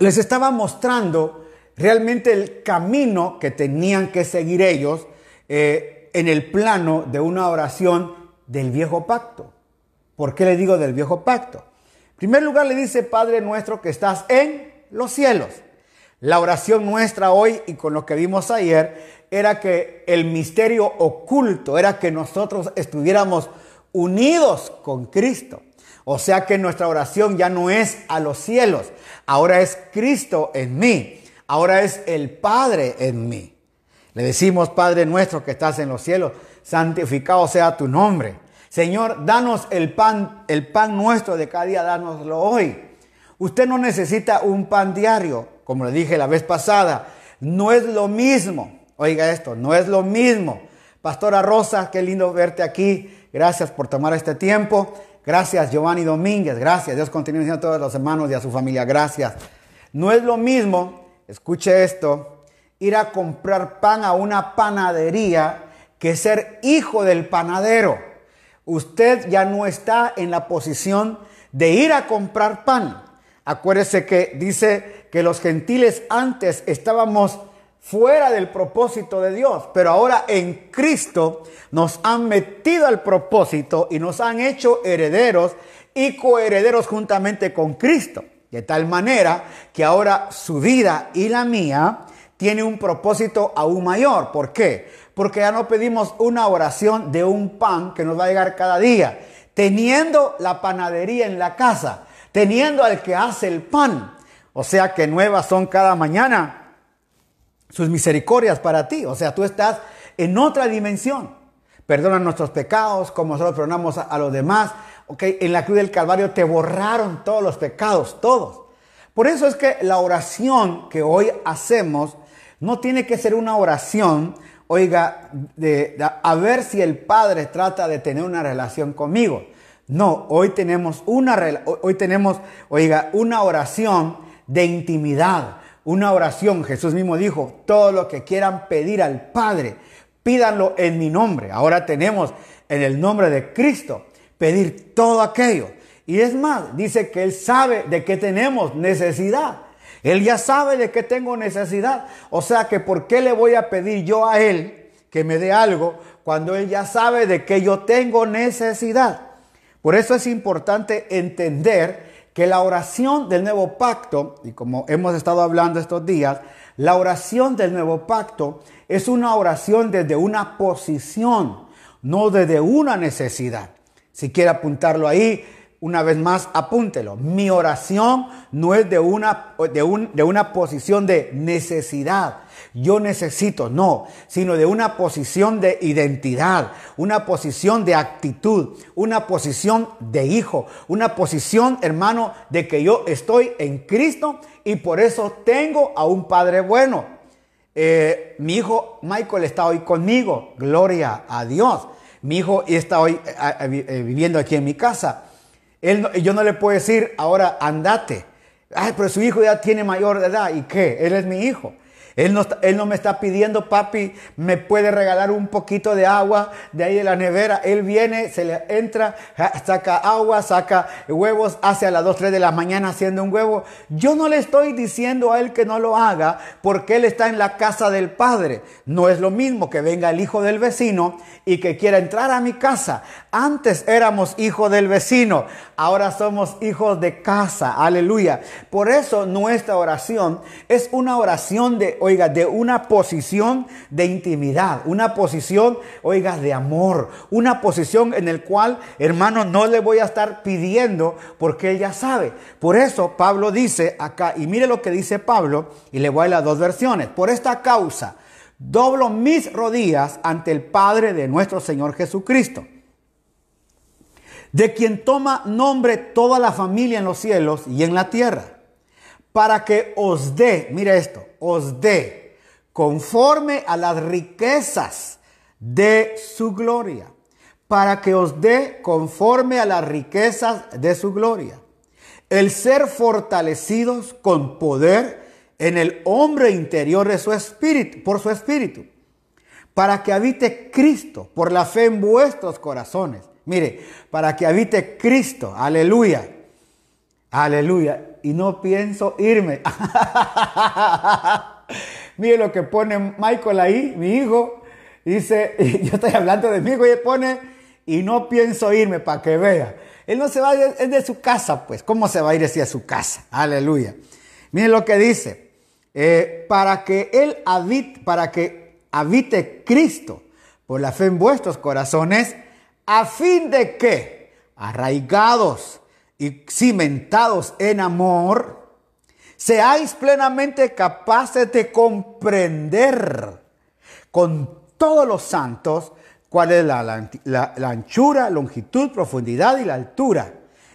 les estaba mostrando realmente el camino que tenían que seguir ellos eh, en el plano de una oración del viejo pacto. ¿Por qué le digo del viejo pacto? Primer lugar le dice, Padre nuestro que estás en los cielos. La oración nuestra hoy y con lo que vimos ayer era que el misterio oculto era que nosotros estuviéramos unidos con Cristo. O sea que nuestra oración ya no es a los cielos, ahora es Cristo en mí, ahora es el Padre en mí. Le decimos, Padre nuestro que estás en los cielos, santificado sea tu nombre. Señor, danos el pan, el pan nuestro de cada día, dánoslo hoy. Usted no necesita un pan diario, como le dije la vez pasada. No es lo mismo. Oiga esto, no es lo mismo. Pastora Rosa, qué lindo verte aquí. Gracias por tomar este tiempo. Gracias, Giovanni Domínguez. Gracias. Dios continúe diciendo a todos los hermanos y a su familia. Gracias. No es lo mismo, escuche esto, ir a comprar pan a una panadería que ser hijo del panadero. Usted ya no está en la posición de ir a comprar pan. Acuérdese que dice que los gentiles antes estábamos fuera del propósito de Dios, pero ahora en Cristo nos han metido al propósito y nos han hecho herederos y coherederos juntamente con Cristo. De tal manera que ahora su vida y la mía tiene un propósito aún mayor. ¿Por qué? Porque ya no pedimos una oración de un pan que nos va a llegar cada día, teniendo la panadería en la casa, teniendo al que hace el pan. O sea que nuevas son cada mañana sus misericordias para ti. O sea, tú estás en otra dimensión. Perdona nuestros pecados como nosotros perdonamos a, los demás. Ok, en la cruz del Calvario te borraron todos los pecados, todos. Por eso es que la oración que hoy hacemos no tiene que ser una oración, oiga, de, a ver si el Padre trata de tener una relación conmigo. No, hoy tenemos una, hoy tenemos, oiga, una oración de intimidad una oración. Jesús mismo dijo, todo lo que quieran pedir al Padre, pídanlo en mi nombre. Ahora tenemos en el nombre de Cristo pedir todo aquello. Y es más, dice que Él sabe de qué tenemos necesidad. Él ya sabe de qué tengo necesidad. O sea que ¿por qué le voy a pedir yo a Él que me dé algo cuando Él ya sabe de que yo tengo necesidad? Por eso es importante entender que la oración del nuevo pacto, y como hemos estado hablando estos días, la oración del nuevo pacto es una oración desde una posición, no desde una necesidad. Si quiere apuntarlo ahí, una vez más, apúntelo. Mi oración no es de una, de, de una posición de necesidad. Yo necesito, no, sino de una posición de identidad, una posición de actitud, una posición de hijo, una posición, hermano, de que yo estoy en Cristo y por eso tengo a un Padre bueno. Eh, mi hijo Michael está hoy conmigo, gloria a Dios. Mi hijo está hoy eh, eh, viviendo aquí en mi casa. Él no- yo no le puedo decir ahora andate. Ay, pero su hijo ya tiene mayor edad. ¿Y qué? Él es mi hijo. Él no, él no me está pidiendo, papi, me puede regalar un poquito de agua de ahí de la nevera. Él viene, se le entra, saca agua, saca huevos, hace a las 2, 3 de la mañana haciendo un huevo. Yo no le estoy diciendo a él que no lo haga porque él está en la casa del Padre. No es lo mismo que venga el hijo del vecino y que quiera entrar a mi casa. Antes éramos hijos del vecino, ahora somos hijos de casa. Aleluya. Por eso nuestra oración es una oración de, oiga, de una posición de intimidad, una posición, oiga, de amor, una posición en el cual, hermano, no le voy a estar pidiendo porque él ya sabe. Por eso Pablo dice acá, y mire lo que dice Pablo, y le voy a las dos versiones. Por esta causa, doblo mis rodillas ante el Padre de nuestro Señor Jesucristo de quien toma nombre toda la familia en los cielos y en la tierra, para que os dé, mire esto, os dé conforme a las riquezas de su gloria, para que os dé conforme a las riquezas de su gloria, el ser fortalecidos con poder en el hombre interior de su espíritu, por su espíritu para que habite Cristo por la fe en vuestros corazones. Mire, para que habite Cristo, aleluya, aleluya. Y no pienso irme. [laughs] Mire lo que pone Michael ahí, mi hijo. Dice, [laughs] yo estoy hablando de mi hijo y él pone, y no pienso irme para que vea. Él no se va a es de su casa, pues. ¿Cómo se va a ir hacia su casa? Aleluya. Mire lo que dice. Eh, para que él habite, para que habite Cristo por la fe en vuestros corazones, a fin de que, arraigados y cimentados en amor, seáis plenamente capaces de comprender con todos los santos cuál es la, la- la- anchura, longitud, profundidad y la altura,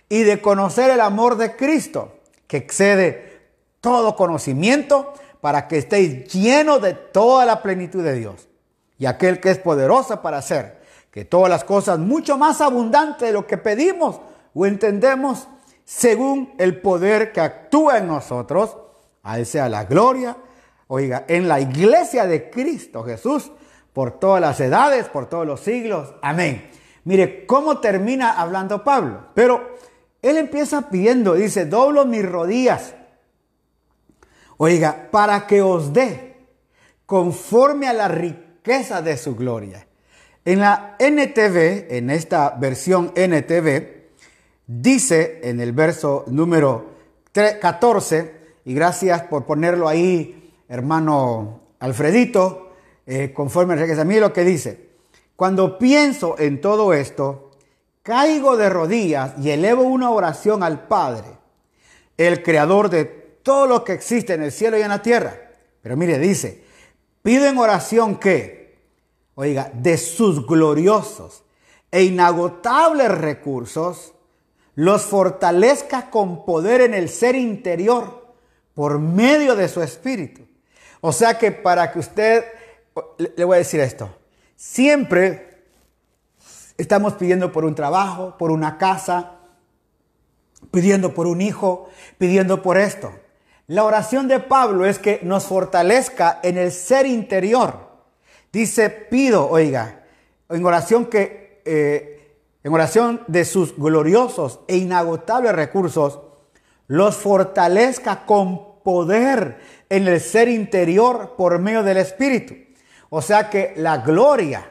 y de conocer el amor de Cristo, que excede todo conocimiento, para que estéis llenos de toda la plenitud de Dios. Y aquel que es poderoso para hacer que todas las cosas mucho más abundantes de lo que pedimos o entendemos, según el poder que actúa en nosotros, a él sea la gloria, oiga, en la iglesia de Cristo Jesús, por todas las edades, por todos los siglos. Amén. Mire cómo termina hablando Pablo. Pero él empieza pidiendo, dice, doblo mis rodillas. Oiga, para que os dé conforme a la riqueza de su gloria. En la NTV, en esta versión NTV, dice en el verso número 3 14, y gracias por ponerlo ahí, hermano Alfredito, eh, conforme a. Mire lo que dice. Cuando pienso en todo esto, caigo de rodillas y elevo una oración al Padre, el creador de todo lo que existe en el cielo y en la tierra. Pero mire, dice, pido en oración que, oiga, de sus gloriosos e inagotables recursos, los fortalezca con poder en el ser interior por medio de su espíritu. O sea que para que usted, le voy a decir esto, siempre estamos pidiendo por un trabajo, por una casa, pidiendo por un hijo, pidiendo por esto. La oración de Pablo es que nos fortalezca en el ser interior. Dice, pido, oiga, en oración que, eh, en oración de sus gloriosos e inagotables recursos, los fortalezca con poder en el ser interior por medio del Espíritu. O sea que la gloria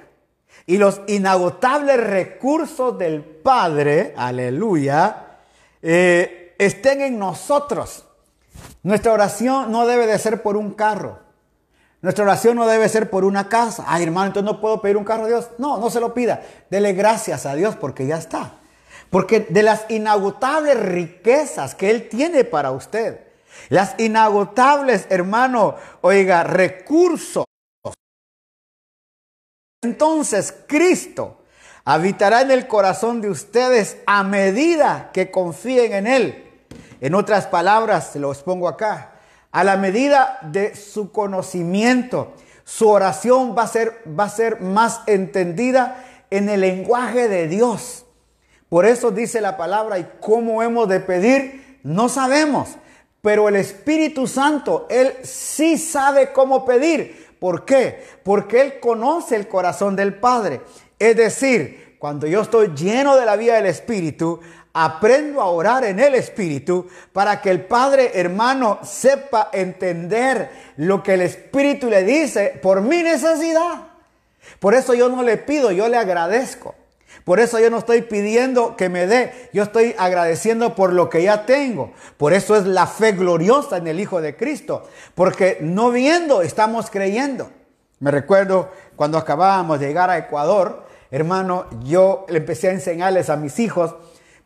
y los inagotables recursos del Padre, aleluya, eh, estén en nosotros. Nuestra oración no debe de ser por un carro. Nuestra oración no debe ser por una casa. Ay, hermano, entonces no puedo pedir un carro a Dios. No, no se lo pida. Dele gracias a Dios porque ya está. Porque de las inagotables riquezas que Él tiene para usted, las inagotables, hermano, oiga, recursos. Entonces Cristo habitará en el corazón de ustedes a medida que confíen en Él. En otras palabras, se lo expongo acá, a la medida de su conocimiento, su oración va a ser, va a ser más entendida en el lenguaje de Dios. Por eso dice la palabra, y cómo hemos de pedir, no sabemos. Pero el Espíritu Santo, Él sí sabe cómo pedir. ¿Por qué? Porque Él conoce el corazón del Padre. Es decir, cuando yo estoy lleno de la vida del Espíritu, aprendo a orar en el Espíritu para que el Padre hermano sepa entender lo que el Espíritu le dice por mi necesidad. Por eso yo no le pido, yo le agradezco. Por eso yo no estoy pidiendo que me dé, yo estoy agradeciendo por lo que ya tengo. Por eso es la fe gloriosa en el Hijo de Cristo, porque no viendo estamos creyendo. Me recuerdo cuando acabábamos de llegar a Ecuador, hermano, yo le empecé a enseñarles a mis hijos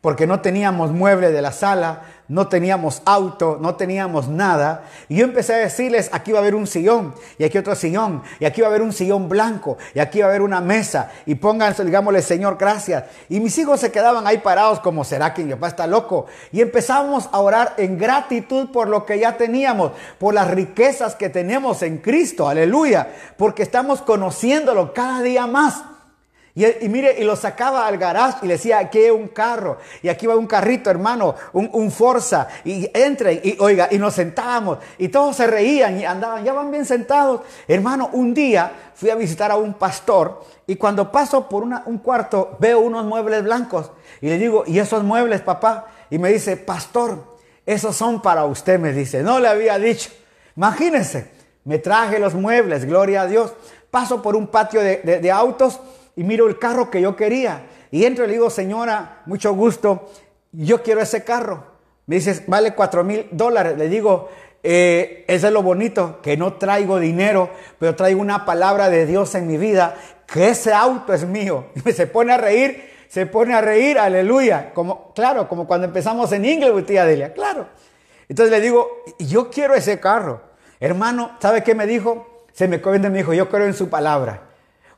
porque no teníamos mueble de la sala, no teníamos auto, no teníamos nada. Y yo empecé a decirles, aquí va a haber un sillón, y aquí otro sillón, y aquí va a haber un sillón blanco, y aquí va a haber una mesa, y pónganse, digámosle, Señor, gracias. Y mis hijos se quedaban ahí parados como, ¿será que mi papá está loco? Y empezamos a orar en gratitud por lo que ya teníamos, por las riquezas que tenemos en Cristo, aleluya, porque estamos conociéndolo cada día más. Y, mire, y lo sacaba al garage y le decía, aquí hay un carro, y aquí va un carrito, hermano, un, un Forza, y entren, y oiga, y nos sentábamos, y todos se reían y andaban, ya van bien sentados. Hermano, un día fui a visitar a un pastor, y cuando paso por una, un cuarto, veo unos muebles blancos, y le digo, ¿y esos muebles, papá? Y me dice, pastor, esos son para usted, me dice, no le había dicho. Imagínense, me traje los muebles, gloria a Dios. Paso por un patio de, de, de autos, y miro el carro que yo quería. Y entro y le digo, señora, mucho gusto, yo quiero ese carro. Me dice, vale cuatro mil dólares. Le digo, eh, eso es lo bonito, que no traigo dinero, pero traigo una palabra de Dios en mi vida, que ese auto es mío. [laughs] Y se pone a reír, se pone a reír, aleluya. Como, claro, como cuando empezamos en Inglewood, tía Delia, claro. Entonces le digo, yo quiero ese carro. Hermano, ¿sabe qué me dijo? Se me comienza y me yo creo en su palabra.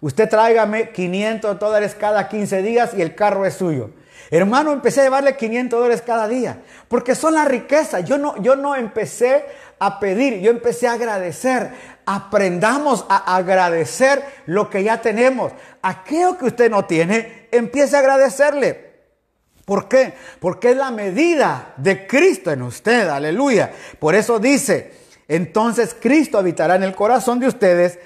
Usted tráigame 500 dólares cada 15 días y el carro es suyo. Hermano, empecé a llevarle 500 dólares cada día, porque son la riqueza. Yo no, yo no empecé a pedir, yo empecé a agradecer. Aprendamos a agradecer lo que ya tenemos. Aquello que usted no tiene, empiece a agradecerle. ¿Por qué? Porque es la medida de Cristo en usted, aleluya. Por eso dice, entonces Cristo habitará en el corazón de ustedes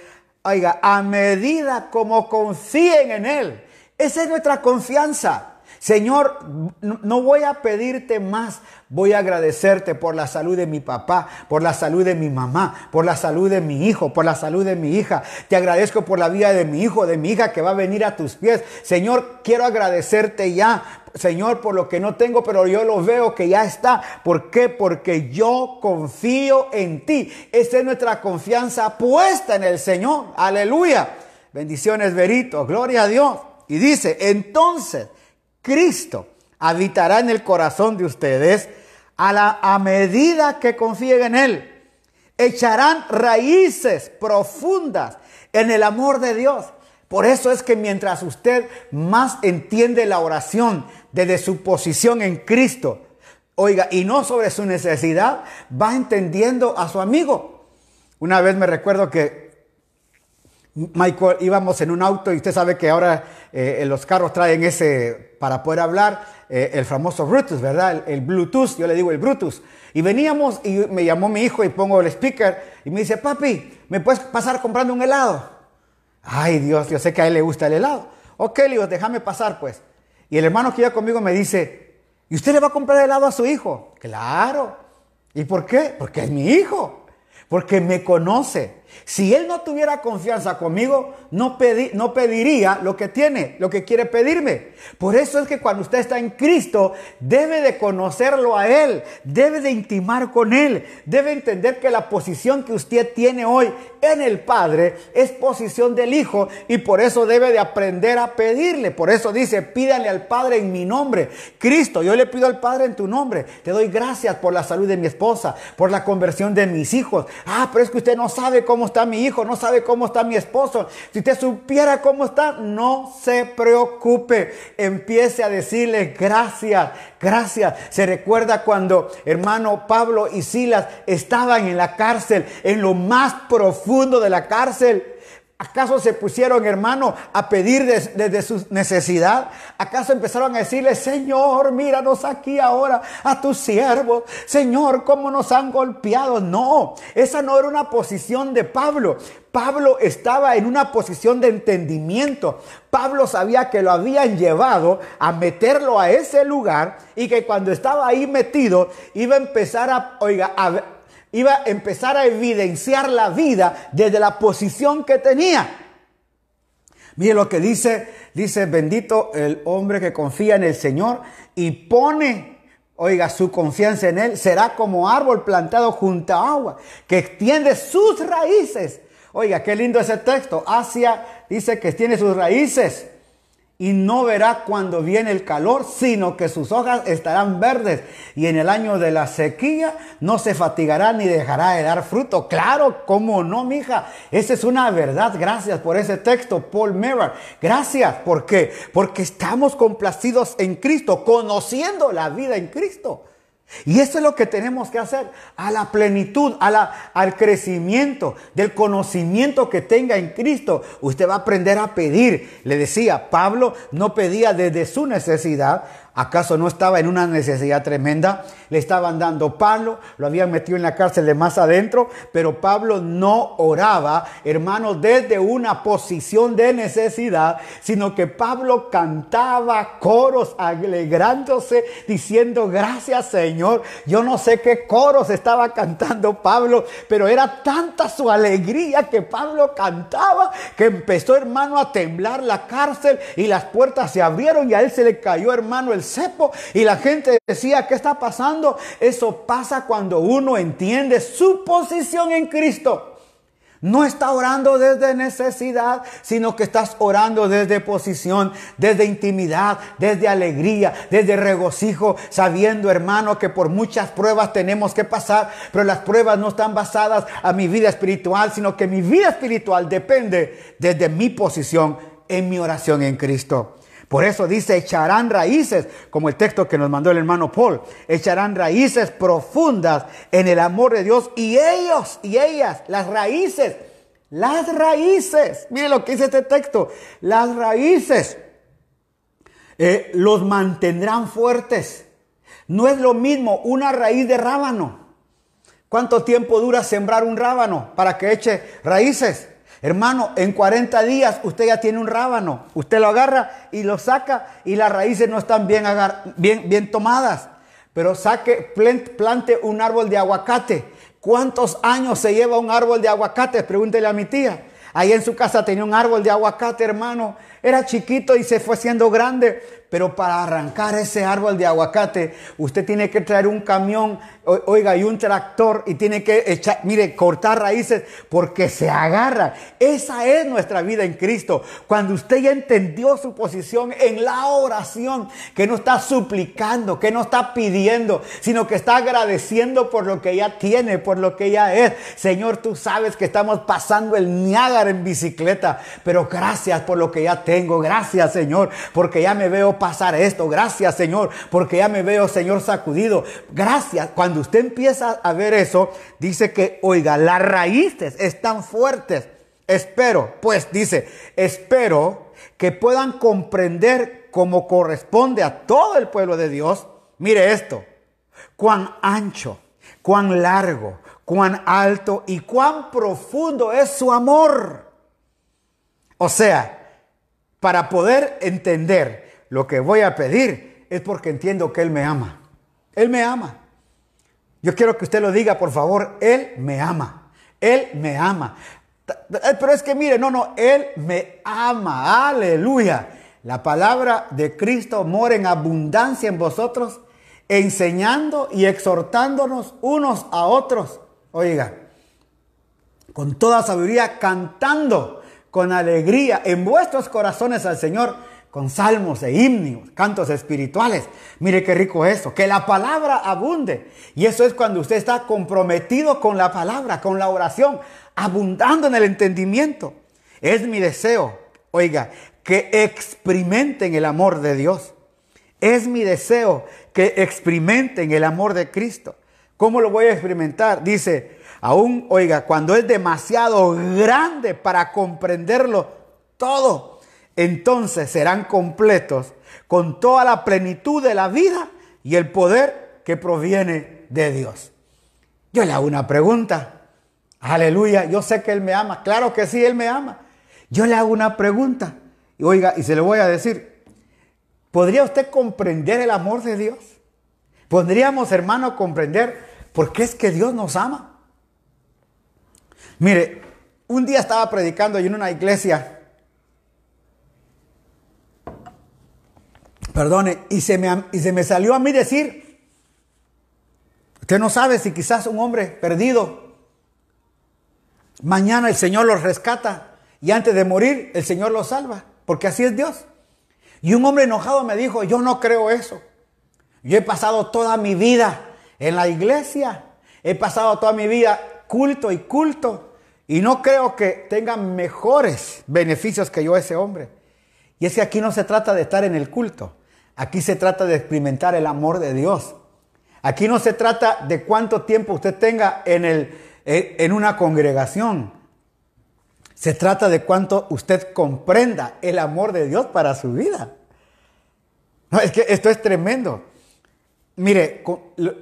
Oiga, a medida como confíen en Él. Esa es nuestra confianza. Señor, no voy a pedirte más, voy a agradecerte por la salud de mi papá, por la salud de mi mamá, por la salud de mi hijo, por la salud de mi hija. Te agradezco por la vida de mi hijo, de mi hija que va a venir a tus pies. Señor, quiero agradecerte ya Señor, por lo que no tengo, pero yo lo veo que ya está. ¿Por qué? Porque yo confío en ti. Esa es nuestra confianza puesta en el Señor. Aleluya. Bendiciones, Verito. Gloria a Dios. Y dice, entonces, Cristo habitará en el corazón de ustedes a, la, medida que confíen en Él. Echarán raíces profundas en el amor de Dios. Por eso es que mientras usted más entiende la oración desde su posición en Cristo, oiga, y no sobre su necesidad, va entendiendo a su amigo. Una vez me recuerdo que Michael, íbamos en un auto y usted sabe que ahora eh, los carros traen ese, para poder hablar, eh, el famoso Bluetooth, ¿verdad? El, Bluetooth, yo le digo el Bluetooth. Y veníamos y me llamó mi hijo y pongo el speaker y me dice, papi, ¿me puedes pasar comprando un helado? Ay Dios, yo sé que a él le gusta el helado. Ok, le digo, déjame pasar pues. Y el hermano que iba conmigo me dice, ¿y usted le va a comprar helado a su hijo? Claro. ¿Y por qué? Porque es mi hijo. Porque me conoce. Si él no tuviera confianza conmigo, no, pedi- no pediría lo que tiene, lo que quiere pedirme. Por eso es que cuando usted está en Cristo, debe de conocerlo a Él, debe de intimar con Él, debe entender que la posición que usted tiene hoy en el Padre es posición del Hijo y por eso debe de aprender a pedirle. Por eso dice, pídale al Padre en mi nombre. Cristo, yo le pido al Padre en tu nombre. Te doy gracias por la salud de mi esposa, por la conversión de mis hijos. Ah, pero es que usted no sabe cómo está mi hijo, no sabe cómo está mi esposo. Si usted supiera cómo está, no se preocupe. Empiece a decirle gracias, gracias. Se recuerda cuando hermano Pablo y Silas estaban en la cárcel, en lo más profundo de la cárcel. ¿Acaso se pusieron, hermano, a pedir des- desde su necesidad? ¿Acaso empezaron a decirle, Señor, míranos aquí ahora a tus siervos? Señor, ¿cómo nos han golpeado? No, esa no era una posición de Pablo. Pablo estaba en una posición de entendimiento. Pablo sabía que lo habían llevado a meterlo a ese lugar y que cuando estaba ahí metido iba a empezar a, oiga, a, iba a empezar a evidenciar la vida desde la posición que tenía. Mire lo que dice, dice, bendito el hombre que confía en el Señor y pone, oiga, su confianza en Él, será como árbol plantado junto a agua, que extiende sus raíces. Oiga, qué lindo ese texto. Asia dice que extiende sus raíces y no verá cuando viene el calor, sino que sus hojas estarán verdes y en el año de la sequía no se fatigará ni dejará de dar fruto. Claro, cómo no, mija. Esa es una verdad. Gracias por ese texto, Paul Mirror. Gracias. ¿Por qué? Porque estamos complacidos en Cristo, conociendo la vida en Cristo. Y eso es lo que tenemos que hacer a la plenitud, a la, al crecimiento del conocimiento que tenga en Cristo. Usted va a aprender a pedir. Le decía, Pablo no pedía desde su necesidad. ¿Acaso no estaba en una necesidad tremenda? Le estaban dando palo, lo habían metido en la cárcel de más adentro, pero Pablo no oraba, hermano, desde una posición de necesidad, sino que Pablo cantaba coros alegrándose, diciendo, gracias Señor. Yo no sé qué coros estaba cantando Pablo, pero era tanta su alegría que Pablo cantaba que empezó, hermano, a temblar la cárcel y las puertas se abrieron y a él se le cayó, hermano, el cepo y la gente decía, ¿qué está pasando? Eso pasa cuando uno entiende su posición en Cristo. No está orando desde necesidad, sino que estás orando desde posición, desde intimidad, desde alegría, desde regocijo, sabiendo, hermano, que por muchas pruebas tenemos que pasar, pero las pruebas no están basadas a mi vida espiritual, sino que mi vida espiritual depende desde mi posición en mi oración en Cristo. Por eso dice, echarán raíces, como el texto que nos mandó el hermano Paul, echarán raíces profundas en el amor de Dios y ellos y ellas, las raíces, las raíces, mire lo que dice este texto, las raíces eh, los mantendrán fuertes. No es lo mismo una raíz de rábano. ¿Cuánto tiempo dura sembrar un rábano para que eche raíces? Hermano, en 40 días usted ya tiene un rábano. Usted lo agarra y lo saca y las raíces no están bien, bien, tomadas. Pero saque, plante un árbol de aguacate. ¿Cuántos años se lleva un árbol de aguacate? Pregúntele a mi tía. Ahí en su casa tenía un árbol de aguacate, hermano. Era chiquito y se fue siendo grande. Pero para arrancar ese árbol de aguacate, usted tiene que traer un camión, oiga, y un tractor y tiene que echar, mire, cortar raíces porque se agarra. Esa es nuestra vida en Cristo. Cuando usted ya entendió su posición en la oración, que no está suplicando, que no está pidiendo, sino que está agradeciendo por lo que ya tiene, por lo que ya es. Señor, tú sabes que estamos pasando el Niágara en bicicleta, pero gracias por lo que ya tengo. Gracias, Señor, porque ya me veo pasar esto. Gracias, Señor, porque ya me veo, Señor, sacudido. Gracias. Cuando usted empieza a ver eso, dice que, oiga, las raíces están fuertes. Espero, pues dice, espero que puedan comprender como corresponde a todo el pueblo de Dios. Mire esto, cuán ancho, cuán largo, cuán alto y cuán profundo es su amor. O sea, para poder entender lo que voy a pedir es porque entiendo que Él me ama. Él me ama. Yo quiero que usted lo diga, por favor. Él me ama. Él me ama. Eh, Pero es que mire, no, no, Él me ama, aleluya. La palabra de Cristo mora en abundancia en vosotros, enseñando y exhortándonos unos a otros. Oiga, con toda sabiduría, cantando con alegría en vuestros corazones al Señor, con salmos e himnos, cantos espirituales. Mire qué rico eso, que la palabra abunde. Y eso es cuando usted está comprometido con la palabra, con la oración, abundando en el entendimiento. Es mi deseo, oiga, que experimenten el amor de Dios. Es mi deseo que experimenten el amor de Cristo. ¿Cómo lo voy a experimentar? Dice, aún, oiga, cuando es demasiado grande para comprenderlo todo, entonces serán completos con toda la plenitud de la vida y el poder que proviene de Dios. Yo le hago una pregunta. Aleluya, yo sé que Él me ama. Claro que sí, Él me ama. Yo le hago una pregunta. Y oiga, y se lo voy a decir. ¿Podría usted comprender el amor de Dios? ¿Podríamos, hermano, comprender por qué es que Dios nos ama? Mire, un día estaba predicando en una iglesia. Perdone, y se, me, y se me salió a mí decir, usted no sabe si quizás un hombre perdido, mañana el Señor lo rescata y antes de morir el Señor lo salva, porque así es Dios. Y un hombre enojado me dijo, yo no creo eso. Yo he pasado toda mi vida en la iglesia, he pasado toda mi vida culto y culto, y no creo que tenga mejores beneficios que yo ese hombre. Y es que aquí no se trata de estar en el culto, aquí se trata de experimentar el amor de Dios. Aquí no se trata de cuánto tiempo usted tenga en, el, en una congregación. Se trata de cuánto usted comprenda el amor de Dios para su vida. No, es que esto es tremendo. Mire,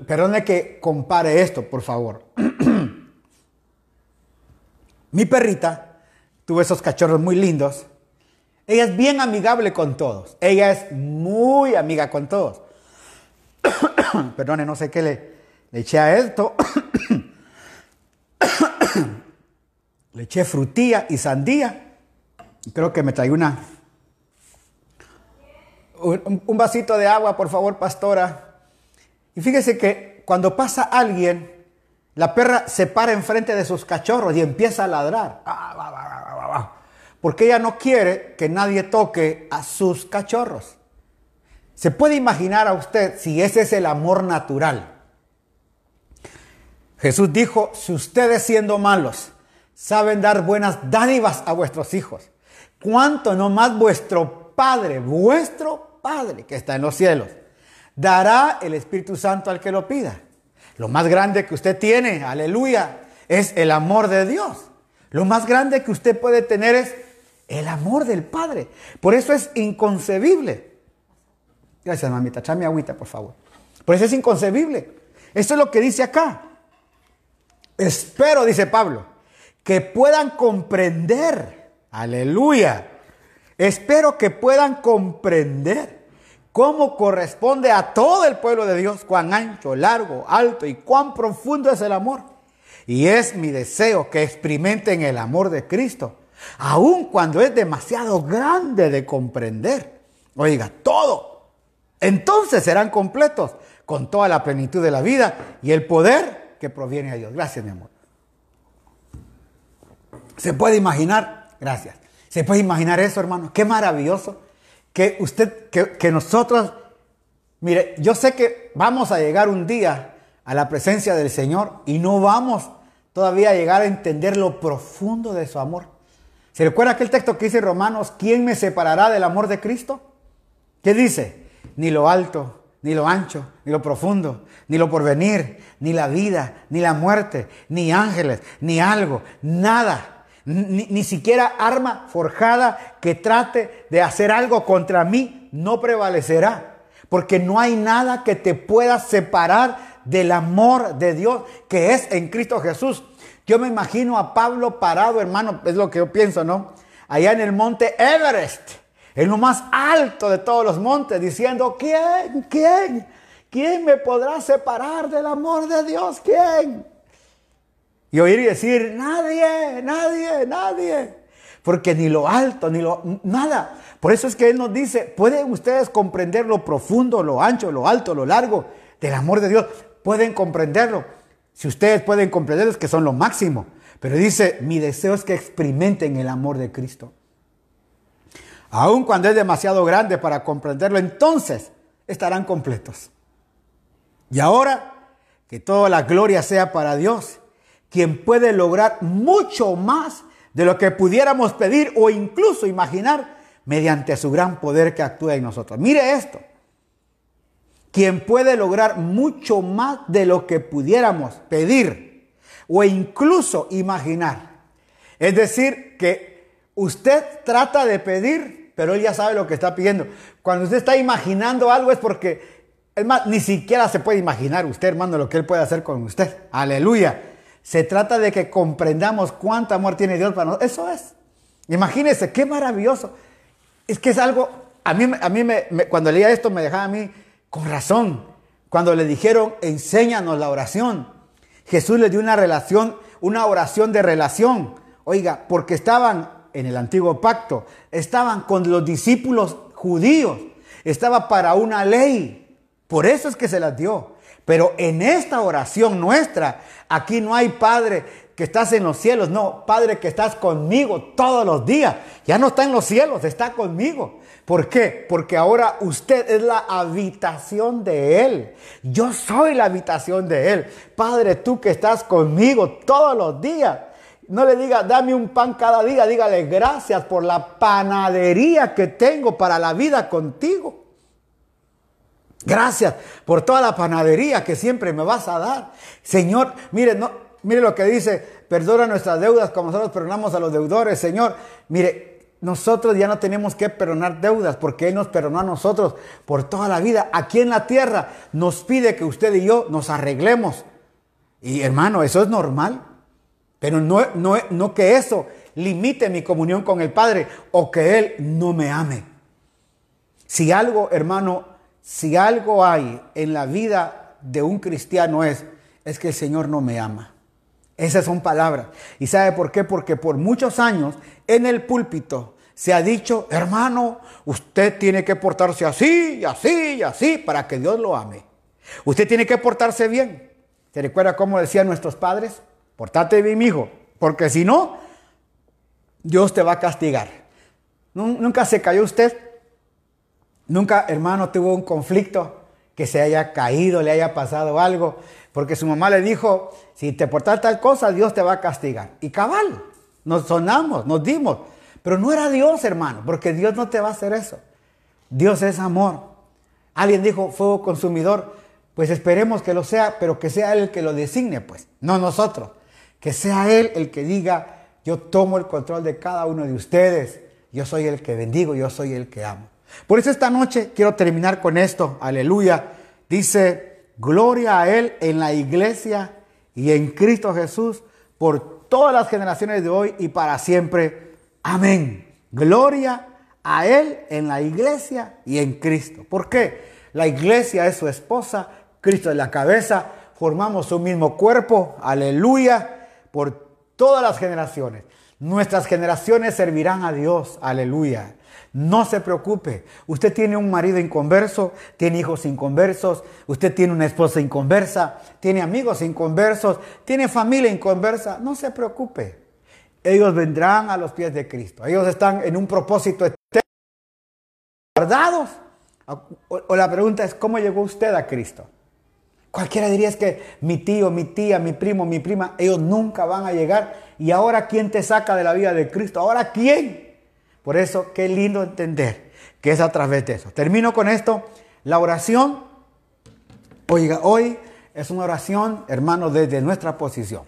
perdone que compare esto, por favor. [clears throat] Mi perrita tuvo esos cachorros muy lindos. Ella es bien amigable con todos. Ella es muy amiga con todos. [coughs] Perdone, no sé qué le, eché a esto. [coughs] le eché frutilla y sandía. Creo que me trae una. Un, un vasito de agua, por favor, pastora. Y fíjese que cuando pasa alguien, la perra se para enfrente de sus cachorros y empieza a ladrar. Porque ella no quiere que nadie toque a sus cachorros. Se puede imaginar a usted si ese es el amor natural. Jesús dijo, si ustedes siendo malos saben dar buenas dádivas a vuestros hijos, ¿cuánto no más vuestro Padre, vuestro Padre que está en los cielos, dará el Espíritu Santo al que lo pida? Lo más grande que usted tiene, aleluya, es el amor de Dios. Lo más grande que usted puede tener es el amor del Padre. Por eso es inconcebible. Gracias, mamita. Chame agüita, por favor. Por eso es inconcebible. Esto es lo que dice acá. Espero, dice Pablo, que puedan comprender. Aleluya. Espero que puedan comprender cómo corresponde a todo el pueblo de Dios, cuán ancho, largo, alto y cuán profundo es el amor. Y es mi deseo que experimenten el amor de Cristo, aun cuando es demasiado grande de comprender. Oiga, todo. Entonces serán completos con toda la plenitud de la vida y el poder que proviene de Dios. Gracias, mi amor. ¿Se puede imaginar? Gracias. ¿Se puede imaginar eso, hermano? Qué maravilloso que usted, que, que nosotros, mire, yo sé que vamos a llegar un día a la presencia del Señor y no vamos todavía a llegar a entender lo profundo de su amor. ¿Se recuerda aquel texto que dice Romanos, ¿quién me separará del amor de Cristo? ¿Qué dice? Ni lo alto, ni lo ancho, ni lo profundo, ni lo porvenir, ni la vida, ni la muerte, ni ángeles, ni algo, nada. Ni, ni, siquiera arma forjada que trate de hacer algo contra mí no prevalecerá. Porque no hay nada que te pueda separar del amor de Dios que es en Cristo Jesús. Yo me imagino a Pablo parado, hermano, es lo que yo pienso, ¿no? Allá en el monte Everest, en lo más alto de todos los montes, diciendo, ¿quién? ¿Quién? ¿Quién me podrá separar del amor de Dios? ¿Quién? Y oír y decir, nadie, nadie, nadie. Porque ni lo alto, ni lo nada. Por eso es que Él nos dice, ¿pueden ustedes comprender lo profundo, lo ancho, lo alto, lo largo del amor de Dios? Pueden comprenderlo. Si ustedes pueden comprenderlo es que son lo máximo. Pero dice, mi deseo es que experimenten el amor de Cristo. Aun cuando es demasiado grande para comprenderlo, entonces estarán completos. Y ahora, que toda la gloria sea para Dios, quien puede lograr mucho más de lo que pudiéramos pedir o incluso imaginar mediante su gran poder que actúa en nosotros. Mire esto. Quien puede lograr mucho más de lo que pudiéramos pedir o incluso imaginar. Es decir, que usted trata de pedir, pero él ya sabe lo que está pidiendo. Cuando usted está imaginando algo es porque, es más, ni siquiera se puede imaginar usted, hermano, lo que él puede hacer con usted. Aleluya. Se trata de que comprendamos cuánto amor tiene Dios para nosotros. Eso es. Imagínense, qué maravilloso. Es que es algo, a mí, a mí me, me, cuando leía esto me dejaba a mí con razón. Cuando le dijeron, enséñanos la oración. Jesús le dio una relación, una oración de relación. Oiga, porque estaban en el antiguo pacto, estaban con los discípulos judíos, estaba para una ley. Por eso es que se las dio. Pero en esta oración nuestra, aquí no hay Padre que estás en los cielos, no, Padre que estás conmigo todos los días. Ya no está en los cielos, está conmigo. ¿Por qué? Porque ahora usted es la habitación de Él. Yo soy la habitación de Él. Padre, tú que estás conmigo todos los días. No le diga, dame un pan cada día, dígale gracias por la panadería que tengo para la vida contigo. Gracias por toda la panadería que siempre me vas a dar. Señor, mire, no, mire lo que dice, perdona nuestras deudas como nosotros perdonamos a los deudores. Señor, mire, nosotros ya no tenemos que perdonar deudas porque Él nos perdonó a nosotros por toda la vida. Aquí en la tierra nos pide que usted y yo nos arreglemos. Y hermano, eso es normal. Pero no, no, no que eso limite mi comunión con el Padre o que Él no me ame. Si algo, hermano, si algo hay en la vida de un cristiano es, es que el Señor no me ama. Esas son palabras. ¿Y sabe por qué? Porque por muchos años en el púlpito se ha dicho, hermano, usted tiene que portarse así así y así para que Dios lo ame. Usted tiene que portarse bien. ¿Se recuerda cómo decían nuestros padres? Portate bien, hijo, porque si no, Dios te va a castigar. ¿Nunca se cayó usted? Nunca, hermano, tuvo un conflicto que se haya caído, le haya pasado algo, porque su mamá le dijo, si te portas tal cosa, Dios te va a castigar. Y cabal, nos sonamos, nos dimos. Pero no era Dios, hermano, porque Dios no te va a hacer eso. Dios es amor. Alguien dijo fuego consumidor, pues esperemos que lo sea, pero que sea Él el que lo designe, pues, no nosotros. Que sea Él el que diga, yo tomo el control de cada uno de ustedes, yo soy el que bendigo, yo soy el que amo. Por eso esta noche quiero terminar con esto, aleluya. Dice, gloria a Él en la iglesia y en Cristo Jesús por todas las generaciones de hoy y para siempre. Amén. Gloria a Él en la iglesia y en Cristo. ¿Por qué? La iglesia es su esposa, Cristo es la cabeza, formamos un mismo cuerpo, aleluya, por todas las generaciones. Nuestras generaciones servirán a Dios, aleluya. No se preocupe. Usted tiene un marido inconverso, tiene hijos inconversos, usted tiene una esposa inconversa, tiene amigos inconversos, tiene familia inconversa. No se preocupe. Ellos vendrán a los pies de Cristo. Ellos están en un propósito eterno, guardados. O, la pregunta es, ¿cómo llegó usted a Cristo? Cualquiera diría es que mi tío, mi tía, mi primo, mi prima, ellos nunca van a llegar. ¿Y ahora quién te saca de la vida de Cristo? ¿Ahora quién? Por eso, qué lindo entender que es a través de eso. Termino con esto. La oración, oiga, hoy es una oración, hermano, desde nuestra posición.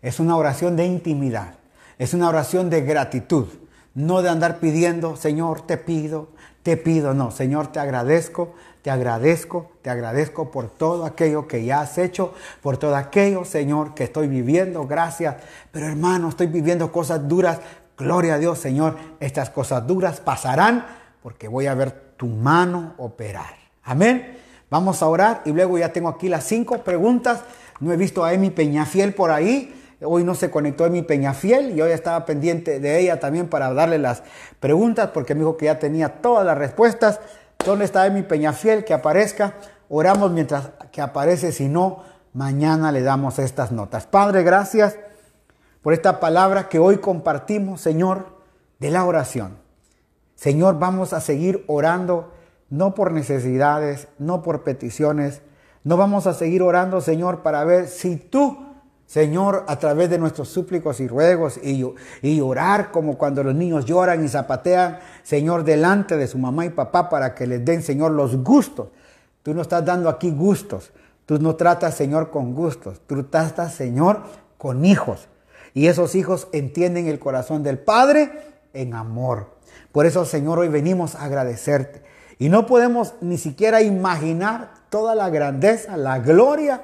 Es una oración de intimidad. Es una oración de gratitud. No de andar pidiendo, Señor, te pido, te pido. No, Señor, te agradezco, te agradezco, te agradezco por todo aquello que ya has hecho, por todo aquello, Señor, que estoy viviendo. Gracias. Pero hermano, estoy viviendo cosas duras. Gloria a Dios, Señor. Estas cosas duras pasarán porque voy a ver tu mano operar. Amén. Vamos a orar y luego ya tengo aquí las cinco preguntas. No he visto a Emi Peñafiel por ahí. hoy no se conectó en mi Peñafiel, yo ya estaba pendiente de ella también para darle las preguntas, porque me dijo que ya tenía todas las respuestas. ¿Dónde está mi Peñafiel? Que aparezca. Oramos mientras que aparece, si no, mañana le damos estas notas. Padre, gracias por esta palabra que hoy compartimos, Señor, de la oración. Señor, vamos a seguir orando, no por necesidades, no por peticiones, no vamos a seguir orando, Señor, para ver si tú, Señor, a través de nuestros súplicos y ruegos y, y orar como cuando los niños lloran y zapatean, Señor, delante de su mamá y papá para que les den, Señor, los gustos. Tú no estás dando aquí gustos. Tú no tratas, Señor, con gustos. Tú tratas, Señor, con hijos. Y esos hijos entienden el corazón del Padre en amor. Por eso, Señor, hoy venimos a agradecerte. Y no podemos ni siquiera imaginar toda la grandeza, la gloria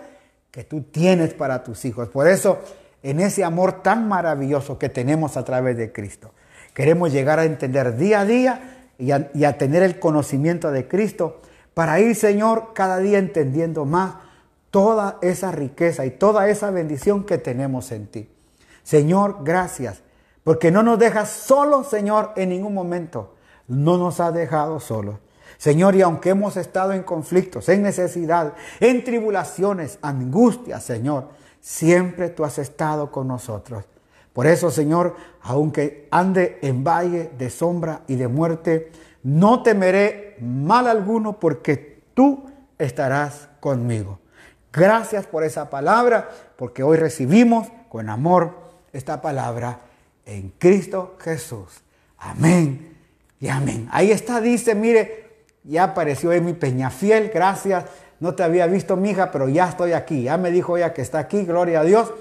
que tú tienes para tus hijos. Por eso, en ese amor tan maravilloso que tenemos a través de Cristo, queremos llegar a entender día a día y a, y a tener el conocimiento de Cristo para ir, Señor, cada día entendiendo más toda esa riqueza y toda esa bendición que tenemos en ti. Señor, gracias, porque no nos dejas solos, Señor, en ningún momento. No nos has dejado solos. Señor, y aunque hemos estado en conflictos, en necesidad, en tribulaciones, angustias, Señor, siempre tú has estado con nosotros. Por eso, Señor, aunque ande en valle de sombra y de muerte, no temeré mal alguno porque tú estarás conmigo. Gracias por esa palabra, porque hoy recibimos con amor esta palabra en Cristo Jesús. Amén y amén. Ahí está, dice, mire, ya apareció en mi Peñafiel, gracias. No te había visto, mija, pero ya estoy aquí. Ya me dijo ella que está aquí, gloria a Dios.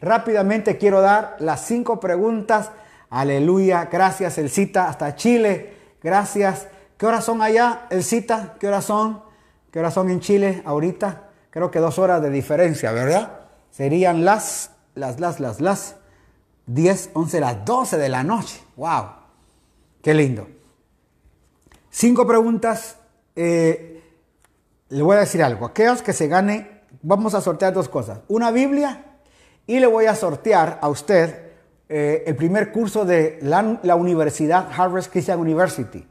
Rápidamente quiero dar las cinco preguntas. Aleluya, gracias, el cita hasta Chile. Gracias. ¿Qué horas son allá, el cita? ¿Qué horas son? ¿Qué horas son en Chile ahorita? Creo que dos horas de diferencia, ¿verdad? Serían las, las, las, las, las 10, 11, las 12 de la noche. ¡Wow! ¡Qué lindo! Cinco preguntas. Eh, le voy a decir algo. Aquellos que se gane, vamos a sortear dos cosas. Una Biblia y le voy a sortear a usted eh, el primer curso de la, la Universidad Harvard Christian University.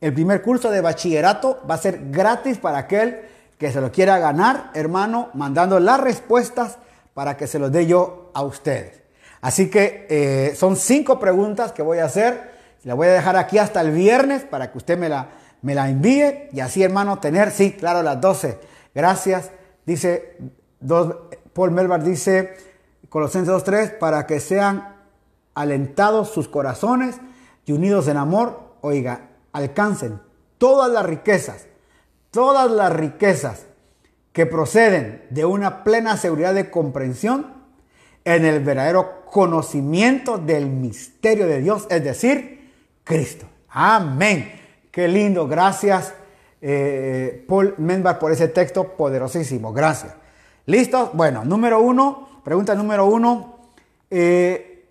El primer curso de bachillerato va a ser gratis para aquel que se lo quiera ganar, hermano, mandando las respuestas para que se los dé yo a ustedes. Así que eh, son cinco preguntas que voy a hacer. La voy a dejar aquí hasta el viernes para que usted me la, me la envíe y así, hermano, tener, sí, claro, las 12. Gracias. Dice, dos, Paul Melbar dice, Colosenses 2.3, para que sean alentados sus corazones y unidos en amor, oiga, alcancen todas las riquezas, todas las riquezas que proceden de una plena seguridad de comprensión en el verdadero conocimiento del misterio de Dios, es decir, Cristo. Amén. Qué lindo. Gracias, eh, Paul Menbar, por ese texto poderosísimo. Gracias. ¿Listos? Bueno, número uno, pregunta número uno. Eh,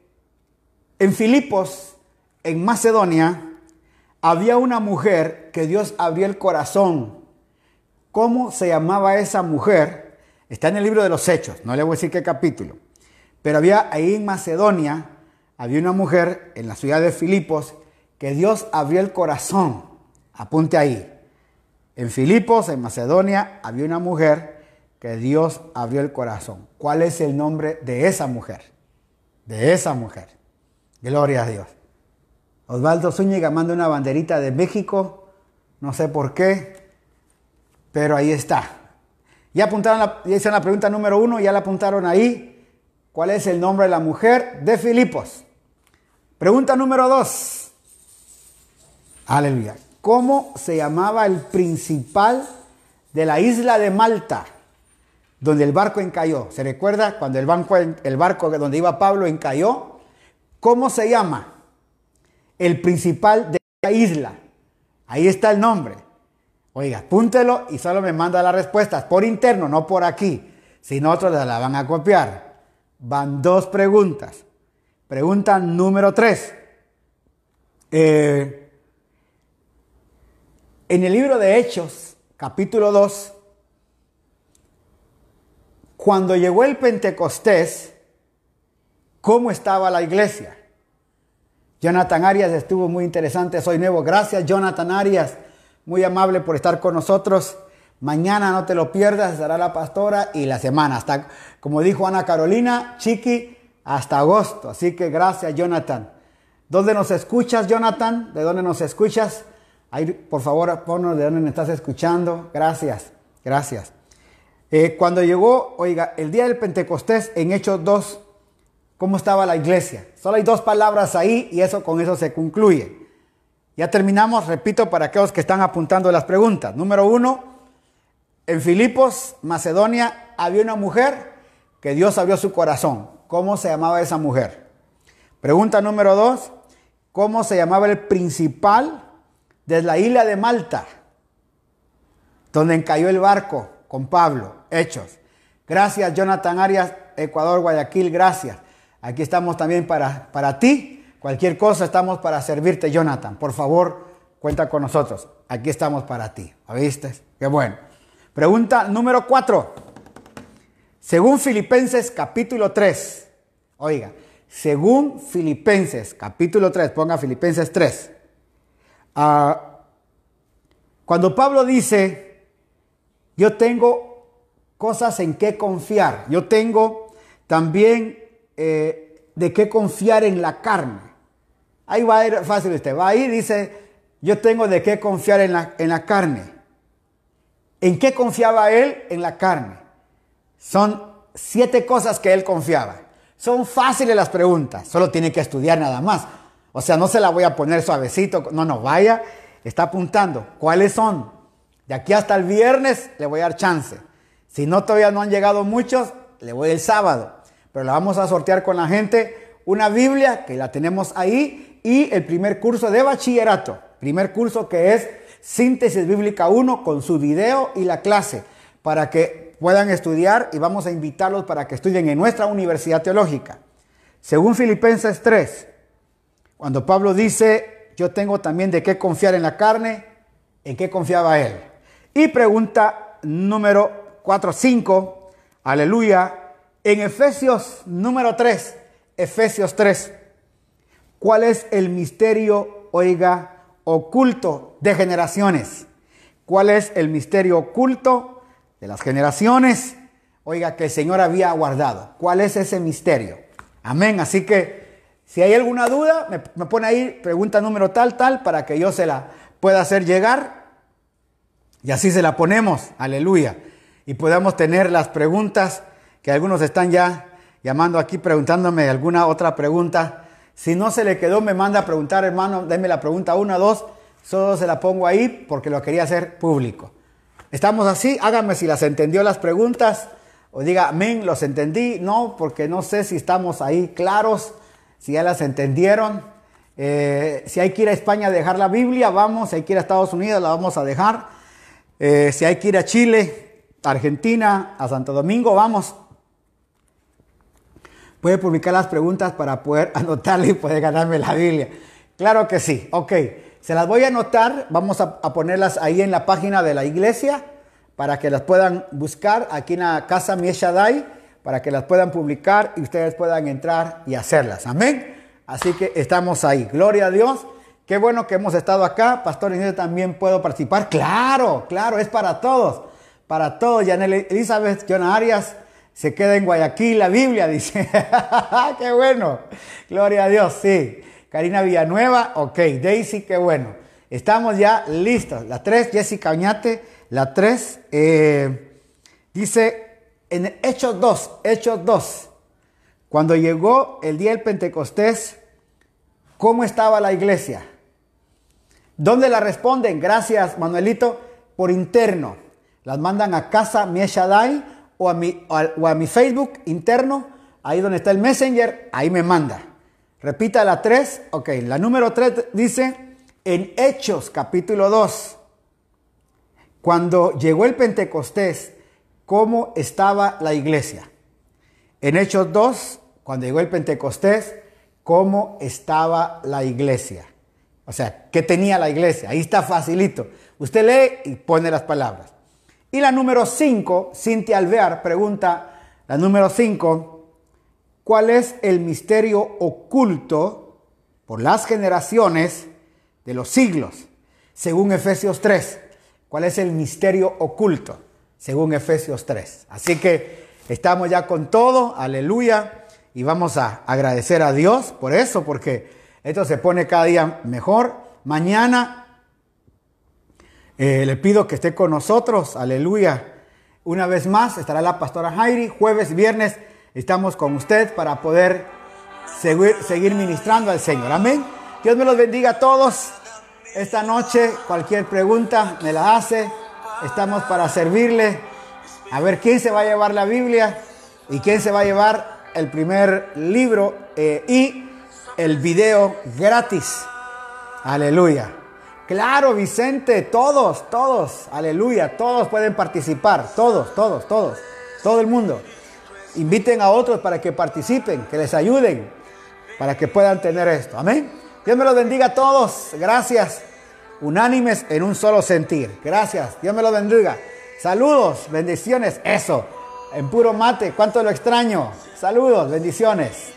en Filipos, en Macedonia, había una mujer que Dios abrió el corazón. ¿Cómo se llamaba esa mujer? Está en el libro de los Hechos, no le voy a decir qué capítulo. Pero había ahí en Macedonia, había una mujer en la ciudad de Filipos que Dios abrió el corazón. Apunte ahí. En Filipos, en Macedonia, había una mujer que Dios abrió el corazón. ¿Cuál es el nombre de esa mujer? De esa mujer. Gloria a Dios. Osvaldo Zúñiga manda una banderita de México, no sé por qué, pero ahí está. Ya apuntaron, la, ya hicieron la pregunta número uno, ya la apuntaron ahí. ¿Cuál es el nombre de la mujer de Filipos? Pregunta número dos. Aleluya. ¿Cómo se llamaba el principal de la isla de Malta, donde el barco encalló? ¿Se recuerda cuando el, el barco donde iba Pablo encalló? ¿Cómo se llama? El principal de la isla. Ahí está el nombre. Oiga, apúntelo y solo me manda las respuestas por interno, no por aquí. Si no, otros la van a copiar. Van dos preguntas. Pregunta número tres. Eh, en el libro de Hechos, capítulo 2, cuando llegó el Pentecostés, cómo estaba la iglesia. Jonathan Arias estuvo muy interesante, soy nuevo. Gracias Jonathan Arias, muy amable por estar con nosotros. Mañana no te lo pierdas, estará la pastora y la semana, hasta, como dijo Ana Carolina, Chiqui, hasta agosto. Así que gracias Jonathan. ¿Dónde nos escuchas Jonathan? ¿De dónde nos escuchas? Ahí, por favor, ponnos de dónde me estás escuchando. Gracias, gracias. Eh, cuando llegó, oiga, el día del Pentecostés en Hechos 2, ¿cómo estaba la iglesia? Solo hay dos palabras ahí y eso con eso se concluye. Ya terminamos, repito, para aquellos que están apuntando las preguntas. Número uno, en Filipos, Macedonia, había una mujer que Dios abrió su corazón. ¿Cómo se llamaba esa mujer? Pregunta número dos, ¿cómo se llamaba el principal de la isla de Malta, donde cayó el barco con Pablo? Hechos. Gracias, Jonathan Arias, Ecuador, Guayaquil, gracias. Aquí estamos también para, para ti. Cualquier cosa estamos para servirte, Jonathan. Por favor, cuenta con nosotros. Aquí estamos para ti. ¿Viste? Qué bueno. Pregunta número 4. Según Filipenses capítulo 3. Oiga, según Filipenses capítulo 3, ponga Filipenses 3. Ah, cuando Pablo dice, yo tengo cosas en que confiar, yo tengo también eh, de qué confiar en la carne. Ahí va a ir fácil usted, va ahí dice, yo tengo de qué confiar en la, en la carne. ¿En qué confiaba él? En la carne. Son siete cosas que él confiaba. Son fáciles las preguntas, solo tiene que estudiar nada más. O sea, no se la voy a poner suavecito, no, no, vaya, está apuntando. ¿Cuáles son? De aquí hasta el viernes le voy a dar chance. Si no todavía no han llegado muchos, le voy el sábado. Pero la vamos a sortear con la gente una Biblia que la tenemos ahí y el primer curso de bachillerato. Primer curso que es Síntesis Bíblica 1 con su video y la clase para que puedan estudiar y vamos a invitarlos para que estudien en nuestra Universidad Teológica. Según Filipenses 3, cuando Pablo dice, yo tengo también de qué confiar en la carne, ¿en qué confiaba él? Y pregunta número 4, 5, aleluya, en Efesios número 3, Efesios 3, ¿cuál es el misterio, oiga, oculto de generaciones? ¿Cuál es el misterio oculto de las generaciones, oiga, que el Señor había guardado. ¿Cuál es ese misterio? Amén. Así que si hay alguna duda, me, pone ahí pregunta número tal, tal, para que yo se la pueda hacer llegar. Y así se la ponemos. Aleluya. Y podamos tener las preguntas que algunos están ya llamando aquí preguntándome alguna otra pregunta. Si no se le quedó, me manda a preguntar, hermano, déme la pregunta una, dos. Solo se la pongo ahí porque lo quería hacer público. Estamos así, hágame si las entendió las preguntas o diga, amén, los entendí. No, porque no sé si estamos ahí claros, si ya las entendieron. Eh, si hay que ir a España a dejar la Biblia, vamos. Si hay que ir a Estados Unidos, la vamos a dejar. Eh, si hay que ir a Chile, Argentina, a Santo Domingo, vamos. Puede publicar las preguntas para poder [laughs] anotarle y poder ganarme la Biblia. Claro que sí. Ok. Se las voy a anotar, vamos a, ponerlas ahí en la página de la iglesia para que las puedan buscar aquí en la casa Mieshadai, para que las puedan publicar y ustedes puedan entrar y hacerlas. Amén. Así que estamos ahí. Gloria a Dios. Qué bueno que hemos estado acá. Pastor Inés también puedo participar. Claro, claro, es para todos. Para todos. Yanel Elizabeth Jonah Arias se queda en Guayaquil la Biblia, [laughs] dice. Qué bueno. Gloria a Dios, sí. Karina Villanueva, ok. Daisy, qué bueno. Estamos ya listos. La 3, Jessica Oñate. La 3, eh, dice en Hechos 2, Hechos 2. Cuando llegó el día del Pentecostés, ¿cómo estaba la iglesia? ¿Dónde la responden? Gracias, Manuelito, por interno. Las mandan a casa Mieshadai o a mi, o a mi Facebook interno, ahí donde está el Messenger, ahí me manda. Repita la 3. Ok, la número 3 dice en Hechos capítulo 2. Cuando llegó el Pentecostés, ¿cómo estaba la iglesia? En Hechos 2, cuando llegó el Pentecostés, ¿cómo estaba la iglesia? O sea, ¿qué tenía la iglesia? Ahí está facilito. Usted lee y pone las palabras. Y la número 5, Cintia Alvear pregunta, la número 5, cuál es el misterio oculto por las generaciones de los siglos, según Efesios 3. ¿Cuál es el misterio oculto? Según Efesios 3. Así que estamos ya con todo, aleluya, y vamos a agradecer a Dios por eso, porque esto se pone cada día mejor. Mañana eh, le pido que esté con nosotros, aleluya. Una vez más estará la pastora Jairi, jueves, viernes, estamos con usted para poder seguir, seguir ministrando al Señor. Amén. Dios me los bendiga a todos. Esta noche cualquier pregunta me la hace. Estamos para servirle. A ver quién se va a llevar la Biblia y quién se va a llevar el primer libro eh, y el video gratis. Aleluya. Claro, Vicente, todos, todos, aleluya, todos pueden participar, todos, todos, todos, todo el mundo. Inviten a otros para que participen, que les ayuden, para que puedan tener esto. Amén. Dios me los bendiga a todos. Gracias. Unánimes en un solo sentir. Gracias. Dios me los bendiga. Saludos, bendiciones. Eso. En puro mate. ¿Cuánto lo extraño? Saludos, bendiciones.